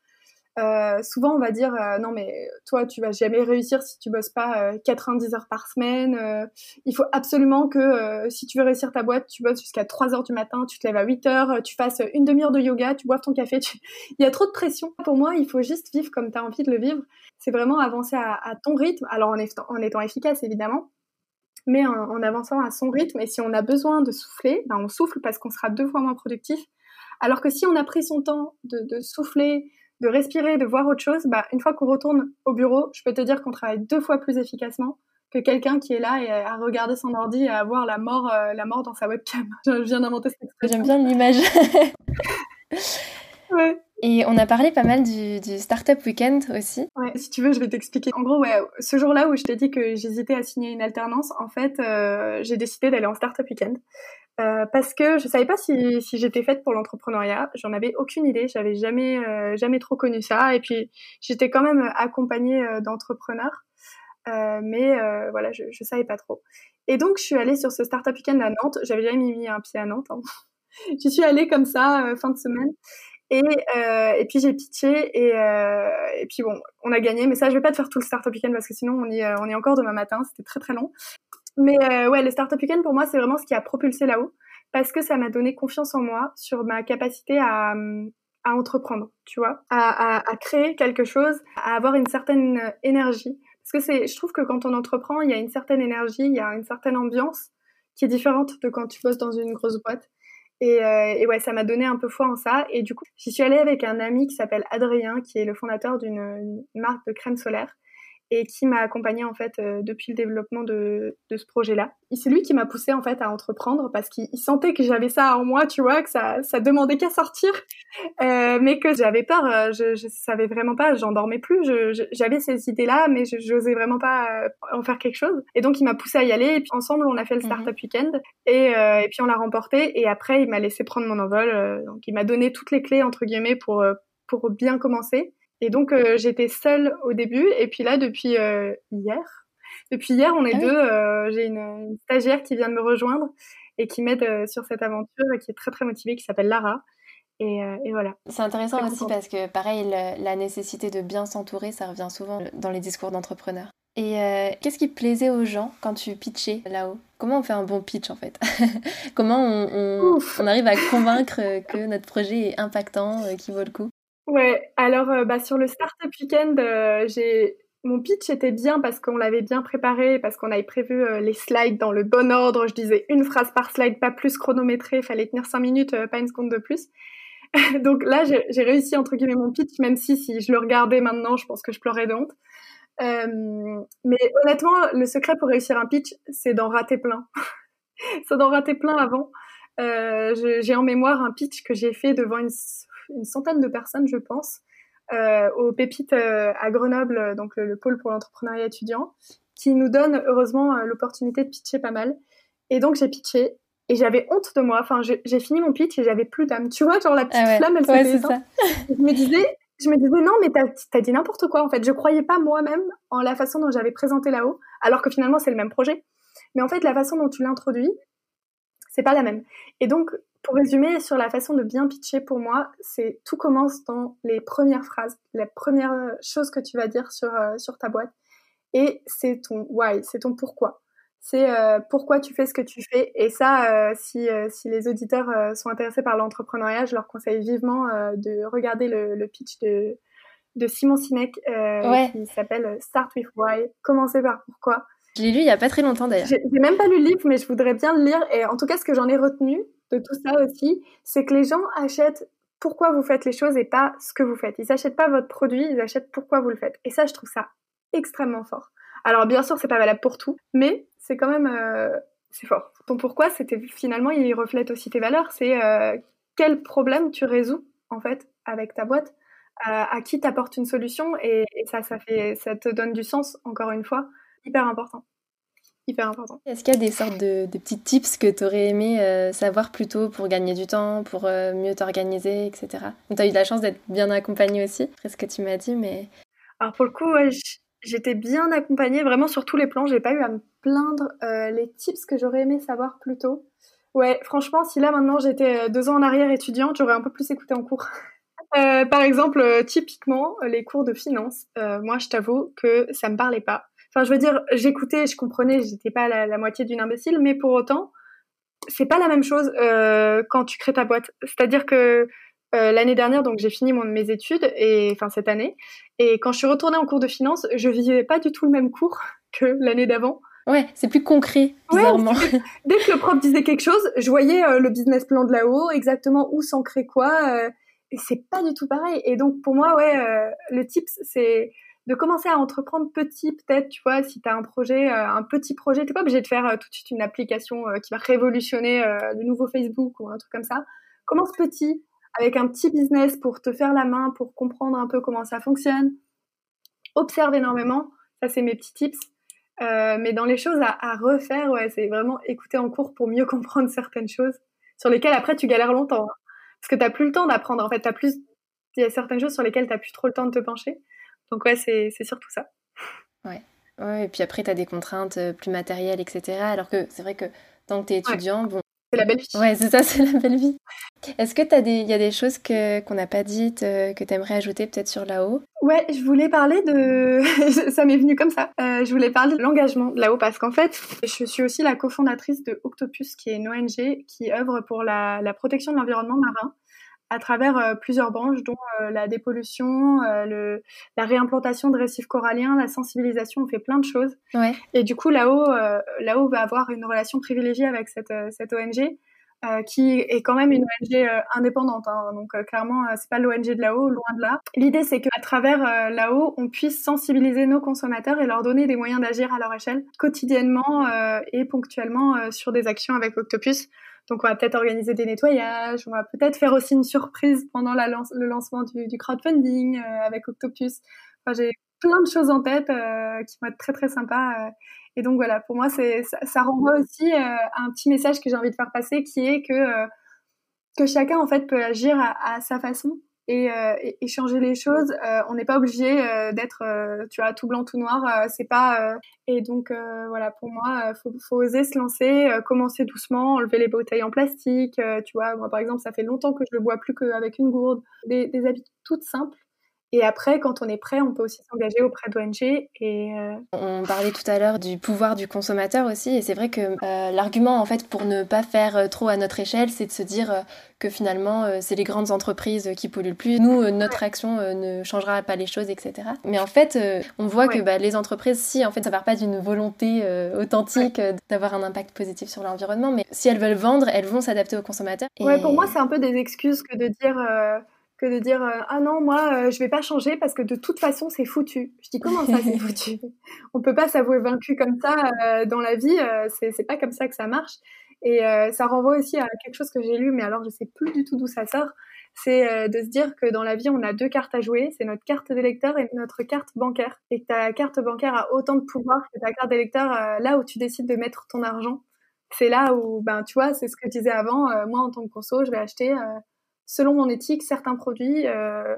Speaker 2: Euh, souvent, on va dire euh, non, mais toi, tu vas jamais réussir si tu bosses pas 90 euh, heures par semaine. Il faut absolument que si tu veux réussir ta boîte, tu bosses jusqu'à 3 heures du matin, tu te lèves à 8 heures, tu fasses une demi-heure de yoga, tu boives ton café. [laughs] Il y a trop de pression. Pour moi, il faut juste vivre comme tu as envie de le vivre. C'est vraiment avancer à, ton rythme, alors en étant efficace évidemment, mais en, avançant à son rythme. Et si on a besoin de souffler, ben on souffle parce qu'on sera deux fois moins productif. Alors que si on a pris son temps de, de souffler, de respirer, de voir autre chose, bah, une fois qu'on retourne au bureau, je peux te dire qu'on travaille deux fois plus efficacement que quelqu'un qui est là et à regarder son ordi et à voir la mort, euh, la mort dans sa webcam. [laughs] Je viens d'inventer cette
Speaker 1: expression. J'aime bien l'image. ouais. Et on a parlé pas mal du, du Startup Weekend aussi.
Speaker 2: Si tu veux, je vais t'expliquer. En gros, ouais, ce jour-là où je t'ai dit que j'hésitais à signer une alternance, en fait, euh, j'ai décidé d'aller en Startup Weekend. Euh, parce que je savais pas si, si j'étais faite pour l'entrepreneuriat. J'en avais aucune idée. J'avais jamais euh, jamais trop connu ça. Et puis j'étais quand même accompagnée d'entrepreneurs, mais voilà, je, je savais pas trop. Et donc je suis allée sur ce startup weekend à Nantes. J'avais jamais mis un pied à Nantes. Hein. [laughs] J'y suis allée comme ça fin de semaine. Et, et puis j'ai pitché et, et puis bon, on a gagné. Mais ça, je vais pas te faire tout le startup weekend parce que sinon on y est encore demain matin. C'était très très long. Mais euh, ouais, les Startup Weekend, pour moi, c'est vraiment ce qui a propulsé là-haut, parce que ça m'a donné confiance en moi sur ma capacité à, entreprendre, tu vois, à, créer quelque chose, à avoir une certaine énergie. Parce que c'est, je trouve que quand on entreprend, il y a une certaine énergie, il y a une certaine ambiance qui est différente de quand tu bosses dans une grosse boîte. Et, euh, et ouais, ça m'a donné un peu foi en ça. Et du coup, j'y suis allée avec un ami qui s'appelle Adrien, qui est le fondateur d'une marque de crème solaire et qui m'a accompagnée en fait euh, depuis le développement de, de ce projet-là. C'est lui qui m'a poussé en fait à entreprendre parce qu'il sentait que j'avais ça en moi, tu vois, que ça, ça demandait qu'à sortir, euh, mais que j'avais peur. Euh, je, je savais vraiment pas, j'en dormais plus. J'avais ces idées-là, mais je n'osais vraiment pas euh, en faire quelque chose. Et donc il m'a poussé à y aller. Et puis ensemble, on a fait le mhm. startup weekend et, euh, et puis on l'a remporté. Et après, il m'a laissé prendre mon envol. donc il m'a donné toutes les clés entre guillemets pour pour bien commencer. Et donc, euh, j'étais seule au début. Et puis là, depuis euh, hier, depuis hier, on est ah deux. Euh, j'ai une, stagiaire qui vient de me rejoindre et qui m'aide sur cette aventure et qui est très, très motivée, qui s'appelle Lara. Et, et, voilà.
Speaker 1: C'est intéressant aussi parce que, pareil, la nécessité de bien s'entourer, ça revient souvent dans les discours d'entrepreneurs. Et qu'est-ce qui plaisait aux gens quand tu pitchais là-haut? Comment on fait un bon pitch en fait? [laughs] Comment on, on, on, arrive à convaincre que notre projet est impactant, qu'il vaut le coup?
Speaker 2: Ouais, alors euh, bah, sur le Startup Weekend, euh, j'ai mon pitch était bien parce qu'on l'avait bien préparé, parce qu'on avait prévu euh, les slides dans le bon ordre. Je disais une phrase par slide, pas plus chronométré, fallait tenir cinq minutes, pas une seconde de plus. [laughs] Donc là, j'ai réussi entre guillemets mon pitch, même si si je le regardais maintenant, je pense que je pleurais de honte. mais honnêtement, le secret pour réussir un pitch, c'est d'en rater plein. [laughs] c'est d'en rater plein avant. j'ai en mémoire un pitch que j'ai fait devant une une centaine de personnes, je pense, euh, au Pépites euh, à Grenoble, donc le, pôle pour l'entrepreneuriat étudiant, qui nous donne heureusement euh, l'opportunité de pitcher pas mal. Et donc j'ai pitché et j'avais honte de moi. Enfin, j'ai fini mon pitch et j'avais plus d'âme. Tu vois, genre la petite ah flamme, elle ouais, s'était Je me disais, je me disais non, mais t'as as dit n'importe quoi. En fait, je croyais pas moi-même en la façon dont j'avais présenté là-haut, alors que finalement c'est le même projet. Mais en fait, la façon dont tu l'introduis, c'est pas la même. Et donc, pour résumer sur la façon de bien pitcher pour moi, c'est tout commence dans les premières phrases, les premières choses que tu vas dire sur, euh, sur ta boîte. Et c'est ton why, c'est ton pourquoi. C'est euh, pourquoi tu fais ce que tu fais. Et ça, euh, si, si les auditeurs sont intéressés par l'entrepreneuriat, je leur conseille vivement de regarder le, le, pitch de, de Simon Sinek qui s'appelle Start with Why, commencer par pourquoi.
Speaker 1: Je l'ai lu il y a pas très longtemps d'ailleurs.
Speaker 2: J'ai même pas lu le livre, mais je voudrais bien le lire. Et en tout cas, ce que j'en ai retenu, de tout ça aussi, c'est que les gens achètent pourquoi vous faites les choses et pas ce que vous faites. Ils n'achètent pas votre produit, ils achètent pourquoi vous le faites. Et ça, je trouve ça extrêmement fort. Alors bien sûr, c'est pas valable pour tout, mais c'est quand même euh, c'est fort. Ton pourquoi, c'était finalement, il reflète aussi tes valeurs. C'est euh, quel problème tu résous en fait avec ta boîte, euh, à qui t'apporte une solution et, ça, ça te donne du sens. Encore une fois, hyper important hyper important.
Speaker 1: Est-ce qu'il y a des sortes de, petits tips que tu aurais aimé euh, savoir plus tôt pour gagner du temps, pour euh, mieux t'organiser, etc. Tu as eu la chance d'être bien accompagnée aussi, après ce que tu m'as dit, mais...
Speaker 2: Alors pour le coup, j'étais bien accompagnée, vraiment sur tous les plans, j'ai pas eu à me plaindre. Euh, les tips que j'aurais aimé savoir plus tôt, ouais, franchement, si là maintenant j'étais deux ans en arrière étudiante, j'aurais un peu plus écouté en cours. [laughs] par exemple, typiquement, les cours de finance, moi je t'avoue que ça me parlait pas Enfin, je veux dire, j'écoutais, je comprenais, j'étais pas la, la, moitié d'une imbécile, mais pour autant, c'est pas la même chose euh, quand tu crées ta boîte. C'est-à-dire que euh, l'année dernière, donc j'ai fini mon, mes études et enfin cette année, et quand je suis retournée en cours de finance, je vivais pas du tout le même cours [laughs] que l'année d'avant.
Speaker 1: Ouais, c'est plus concret, bizarrement. Ouais,
Speaker 2: dès que le prof disait quelque chose, je voyais euh, le business plan de là-haut, exactement où s'ancrer quoi, euh, et c'est pas du tout pareil. Et donc pour moi, ouais, euh, le tips, c'est de commencer à entreprendre petit, peut-être, tu vois, si tu as un projet, euh, un petit projet, t'es pas obligé de faire euh, tout de suite une application euh, qui va révolutionner le nouveau Facebook ou un truc comme ça. Commence petit, avec un petit business pour te faire la main, pour comprendre un peu comment ça fonctionne. Observe énormément, ça c'est mes petits tips. mais dans les choses à, refaire, ouais, c'est vraiment écouter en cours pour mieux [laughs] comprendre certaines choses sur lesquelles après tu galères longtemps. Hein. Parce que tu plus le temps d'apprendre. En fait, t'as plus... il y a certaines choses sur lesquelles tu plus trop le temps de te pencher. Donc ouais, c'est surtout ça.
Speaker 1: Ouais. ouais. Et puis après, tu as des contraintes plus matérielles, etc. Alors que c'est vrai que tant que tu es étudiant, bon,
Speaker 2: c'est la belle vie.
Speaker 1: Ouais, c'est ça, [laughs] c'est la belle vie. Est-ce que des, y a des choses que, qu'on n'a pas dites, euh, que tu aimerais ajouter peut-être sur là-haut?
Speaker 2: Ouais, je voulais parler de. [laughs] ça m'est venu comme ça. Euh, je voulais parler de l'engagement de là-haut parce qu'en fait, je suis aussi la cofondatrice de Octopus, qui est une ONG qui œuvre pour la, la protection de l'environnement marin à travers euh, plusieurs branches, dont euh, la dépollution, euh, le, la réimplantation de récifs coralliens, la sensibilisation, on fait plein de choses.
Speaker 1: Ouais.
Speaker 2: Et du coup, là-haut, là-haut va avoir une relation privilégiée avec cette, cette ONG. qui est quand même une ONG indépendante. Hein. Donc clairement, c'est pas l'ONG de là-haut, loin de là. L'idée, c'est qu'à travers là-haut, on puisse sensibiliser nos consommateurs et leur donner des moyens d'agir à leur échelle quotidiennement et ponctuellement sur des actions avec Octopus. Donc on va peut-être organiser des nettoyages, on va peut-être faire aussi une surprise pendant le lancement du, crowdfunding euh, avec Octopus. Enfin, j'ai plein de choses en tête euh, qui vont être très très sympas. Euh. et donc voilà, pour moi, ça, ça, renvoie aussi un petit message que j'ai envie de faire passer, qui est que que chacun en fait peut agir à sa façon et, euh, et, changer les choses. Euh, on n'est pas obligé euh, d'être, tu vois, tout blanc, tout noir. C'est pas. et donc voilà, pour moi, faut, faut oser se lancer, commencer doucement, enlever les bouteilles en plastique. tu vois, moi par exemple, ça fait longtemps que je le bois plus qu'avec une gourde. Des, des habitudes toutes simples et après, quand on est prêt, on peut aussi s'engager auprès d'ONG. Et euh,
Speaker 1: On parlait tout à l'heure du pouvoir du consommateur aussi, et c'est vrai que euh, l'argument en fait pour ne pas faire euh, trop à notre échelle, c'est de se dire que finalement c'est les grandes entreprises qui polluent le plus. Nous, notre action ne changera pas les choses, etc. Mais en fait, on voit que bah, les entreprises, si en fait ça part pas d'une volonté authentique d'avoir un impact positif sur l'environnement, mais si elles veulent vendre, elles vont s'adapter aux consommateurs.
Speaker 2: Ouais, pour moi c'est un peu des excuses que de dire que de dire euh, ah non moi euh, je vais pas changer parce que de toute façon c'est foutu. Je dis comment ça [laughs] c'est foutu On peut pas s'avouer vaincu comme ça euh, dans la vie, c'est c'est pas comme ça que ça marche. Et ça renvoie aussi à quelque chose que j'ai lu, mais alors je sais plus du tout d'où ça sort. C'est de se dire que dans la vie on a deux cartes à jouer, c'est notre carte d'électeur et notre carte bancaire. Et que ta carte bancaire a autant de pouvoir que ta carte d'électeur là où tu décides de mettre ton argent. C'est là où ben tu vois c'est ce que je disais avant. moi en tant que conso je vais acheter selon mon éthique, certains produits euh,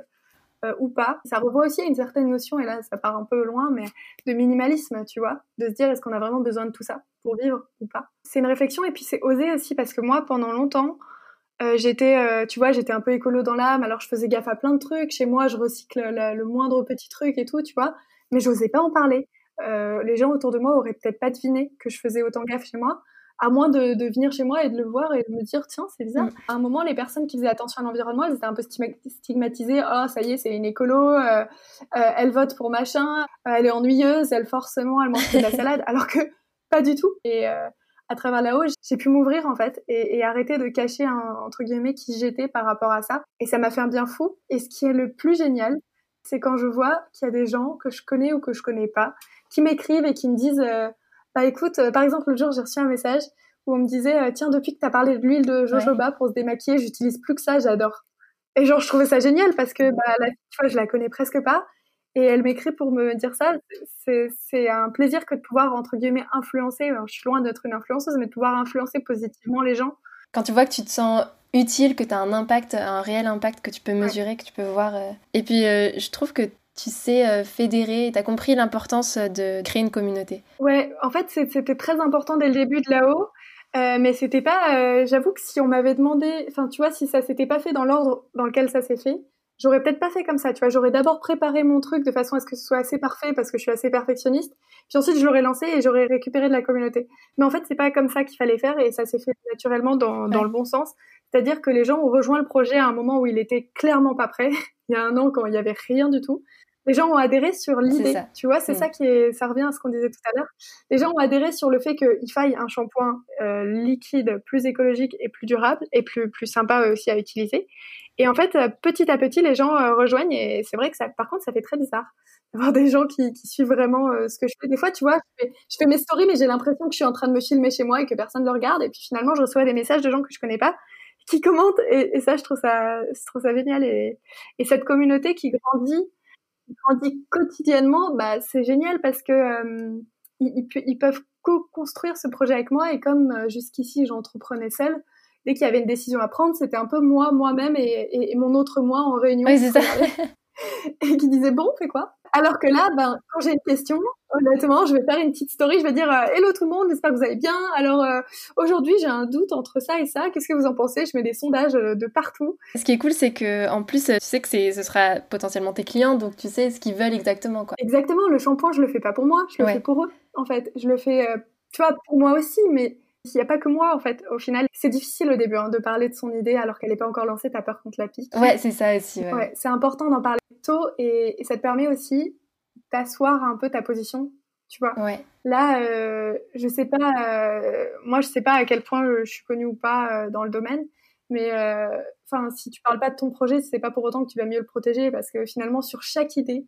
Speaker 2: euh, ou pas. Ça revoit aussi à une certaine notion, et là ça part un peu loin, mais de minimalisme, tu vois, de se dire est-ce qu'on a vraiment besoin de tout ça pour vivre ou pas? C'est une réflexion, et puis c'est oser aussi, parce que moi, pendant longtemps, euh, j'étais, tu vois, j'étais un peu écolo dans l'âme, alors je faisais gaffe à plein de trucs. Chez moi, je recycle le, moindre petit truc et tout, tu vois, mais j'osais pas en parler. les gens autour de moi auraient peut-être pas deviné que je faisais autant gaffe chez moi à moins de, de, venir chez moi et de le voir et de me dire tiens c'est bizarre. Mm. À un moment les personnes qui faisaient attention à l'environnement elles étaient un peu stigmatisées oh ça y est c'est une écolo euh, euh, elle vote pour machin euh, elle est ennuyeuse elle forcément elle mange de la [laughs] salade alors que pas du tout. Et à travers là-haut j'ai pu m'ouvrir en fait et, et, arrêter de cacher un, entre guillemets qui j'étais par rapport à ça. Et ça m'a fait un bien fou. Et ce qui est le plus génial c'est quand je vois qu'il y a des gens que je connais ou que je connais pas qui m'écrivent et qui me disent bah écoute, euh, par exemple, le jour, j'ai reçu un message où on me disait euh, Tiens, depuis que tu as parlé de l'huile de jojoba pour se démaquiller, j'utilise plus que ça, j'adore. Et genre, je trouvais ça génial parce que bah, la, tu vois, je la connais presque pas. Et elle m'écrit pour me dire ça. C'est un plaisir que de pouvoir, entre guillemets, influencer. je suis loin d'être une influenceuse, mais de pouvoir influencer positivement les gens.
Speaker 1: Quand tu vois que tu te sens utile, que tu as un impact, un réel impact que tu peux mesurer, que tu peux voir. Euh. Et puis, je trouve que tu sais euh, fédérer, tu as compris l'importance de créer une communauté.
Speaker 2: Ouais, en fait, c'était très important dès le début de là-haut. Euh, mais c'était pas, euh, j'avoue que si on m'avait demandé, enfin tu vois, si ça s'était pas fait dans l'ordre dans lequel ça s'est fait, j'aurais peut-être pas fait comme ça, tu vois, j'aurais d'abord préparé mon truc de façon à ce que ce soit assez parfait parce que je suis assez perfectionniste, puis ensuite je l'aurais lancé et j'aurais récupéré de la communauté. Mais en fait, c'est pas comme ça qu'il fallait faire et ça s'est fait naturellement dans, dans le bon sens. C'est-à-dire que les gens ont rejoint le projet à un moment où il était clairement pas prêt, [laughs] il y a un an quand il y avait rien du tout les gens ont adhéré sur l'idée. Tu vois, c'est mm. ça qui est, ça revient à ce qu'on disait tout à l'heure. Les gens ont adhéré sur le fait qu'il faille un shampoing euh, liquide plus écologique et plus durable et plus plus sympa aussi à utiliser. Et en fait, euh, petit à petit, les gens euh, rejoignent et c'est vrai que ça, par contre, ça fait très bizarre [laughs] d'avoir des gens qui, qui suivent vraiment ce que je fais. Des fois, tu vois, je fais, je fais mes stories, mais j'ai l'impression que je suis en train de me filmer chez moi et que personne ne le regarde. Et puis finalement, je reçois des messages de gens que je connais pas qui commentent et, et ça, je trouve ça, je trouve ça génial. Et, et cette communauté qui grandit grandit quotidiennement, bah, c'est génial parce que euh, ils, ils peuvent co-construire ce projet avec moi. Et comme jusqu'ici, j'entreprenais seule, dès qu'il y avait une décision à prendre, c'était un peu moi, moi-même et, et, mon autre moi en réunion.
Speaker 1: Oui, c'est ça. [laughs]
Speaker 2: et qui disait bon, fais quoi? Alors que là, ben, quand j'ai une question, honnêtement, je vais faire une petite story, je vais dire euh, hello tout le monde, j'espère que vous allez bien. Alors euh, aujourd'hui, j'ai un doute entre ça et ça. Qu'est-ce que vous en pensez? Je mets des sondages euh, de partout.
Speaker 1: Ce qui est cool, c'est que en plus, tu sais que ce sera potentiellement tes clients, donc tu sais ce qu'ils veulent exactement, quoi.
Speaker 2: Exactement. Le shampoing, je le fais pas pour moi, je le fais pour eux. En fait, je le fais, tu vois, pour moi aussi, mais il n'y a pas que moi, en fait. Au final, c'est difficile au début hein, de parler de son idée alors qu'elle n'est pas encore lancée. T'as peur qu'on te la pique.
Speaker 1: Ouais, c'est ça aussi.
Speaker 2: Ouais. c'est important d'en parler tôt et, ça te permet aussi d'asseoir un peu ta position. Tu vois.
Speaker 1: Ouais.
Speaker 2: Là, euh, je sais pas. Euh, moi, je sais pas à quel point je suis connue ou pas euh, dans le domaine. Mais enfin, si tu parles pas de ton projet, c'est pas pour autant que tu vas mieux le protéger parce que finalement, sur chaque idée,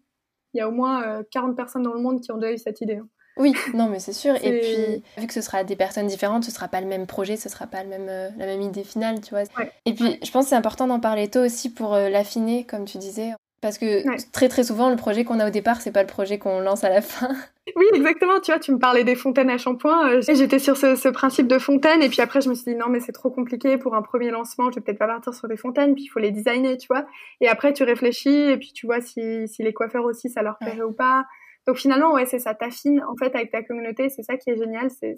Speaker 2: il y a au moins 40 personnes dans le monde qui ont déjà eu cette idée. Hein.
Speaker 1: Oui, non, mais c'est sûr. Et puis, vu que ce sera des personnes différentes, ce sera pas le même projet, ce sera pas le même, euh, la même idée finale, tu vois. Et puis, je pense que c'est important d'en parler tôt aussi pour euh, l'affiner, comme tu disais. Parce que très très souvent, le projet qu'on a au départ, c'est pas le projet qu'on lance à la fin. [laughs]
Speaker 2: Oui, exactement. Tu vois, tu me parlais des fontaines à shampoing. Euh, j'étais sur ce, principe de fontaine, et puis après, je me suis dit non, mais c'est trop compliqué pour un premier lancement. Je vais peut-être pas partir sur des fontaines, puis il faut les designer, tu vois. Et après, tu réfléchis, et puis tu vois si, si les coiffeurs aussi, ça leur plairait ou pas. Donc finalement, ouais, c'est ça, t'affines en fait avec ta communauté, c'est ça qui est génial, c'est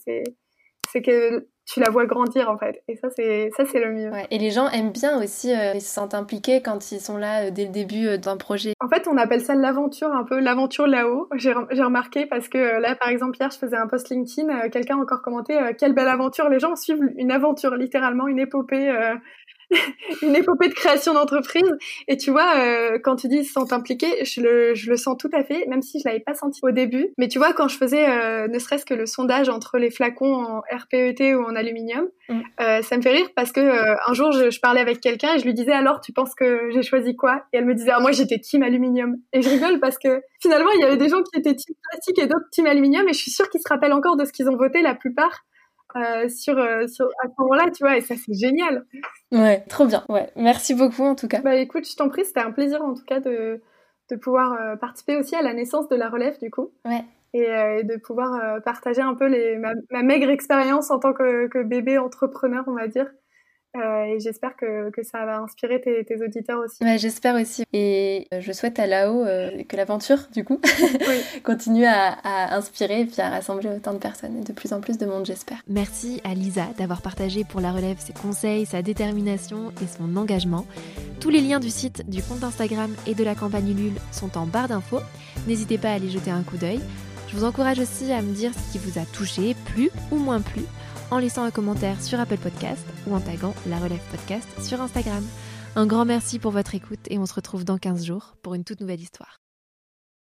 Speaker 2: c'est que tu la vois grandir en fait. Et ça, c'est ça, c'est le mieux.
Speaker 1: Ouais. Et les gens aiment bien aussi, euh, ils se sentent impliqués quand ils sont là euh, dès le début euh, d'un projet.
Speaker 2: En fait, on appelle ça l'aventure, un peu l'aventure là-haut. J'ai remarqué parce que là, par exemple, hier, je faisais un post LinkedIn, quelqu'un a encore commenté quelle belle aventure. Les gens suivent une aventure, littéralement une épopée [laughs] une épopée de création d'entreprise. Et tu vois, euh, quand tu dis se sont impliqués, je le, je le sens tout à fait, même si je l'avais pas senti au début. Mais tu vois, quand je faisais euh, ne serait-ce que le sondage entre les flacons en RPET ou en aluminium, mm. euh, ça me fait rire parce que euh, un jour, je, je, parlais avec quelqu'un et je lui disais alors, tu penses que j'ai choisi quoi? Et elle me disait, ah, moi j'étais team aluminium. Et je rigole parce que finalement, il y avait des gens qui étaient team plastique et d'autres team aluminium, et je suis sûre qu'ils se rappellent encore de ce qu'ils ont voté la plupart. Euh, sur, euh, sur, à ce moment-là, tu vois, et ça c'est génial.
Speaker 1: Ouais, trop bien. Ouais, merci beaucoup en tout cas.
Speaker 2: Bah écoute, je t'en prie, c'était un plaisir en tout cas de, de pouvoir euh, participer aussi à la naissance de la relève du coup.
Speaker 1: Ouais.
Speaker 2: Et, et de pouvoir partager un peu les, ma, ma maigre expérience en tant que, que, bébé entrepreneur, on va dire. Euh, et j'espère que, que, ça va inspirer tes, tes auditeurs aussi.
Speaker 1: Ouais, j'espère aussi. Et euh, je souhaite à Lao euh, que l'aventure, du coup, [laughs] continue à, à, inspirer et puis à rassembler autant de personnes et de plus en plus de monde, j'espère.
Speaker 3: Merci à Lisa d'avoir partagé pour la relève ses conseils, sa détermination et son engagement. Tous les liens du site, du compte Instagram et de la campagne Ulule sont en barre d'infos. N'hésitez pas à aller jeter un coup d'œil. Je vous encourage aussi à me dire ce qui vous a touché, plus ou moins plu en laissant un commentaire sur Apple Podcast ou en taguant la relève podcast sur Instagram. Un grand merci pour votre écoute et on se retrouve dans 15 jours pour une toute nouvelle histoire.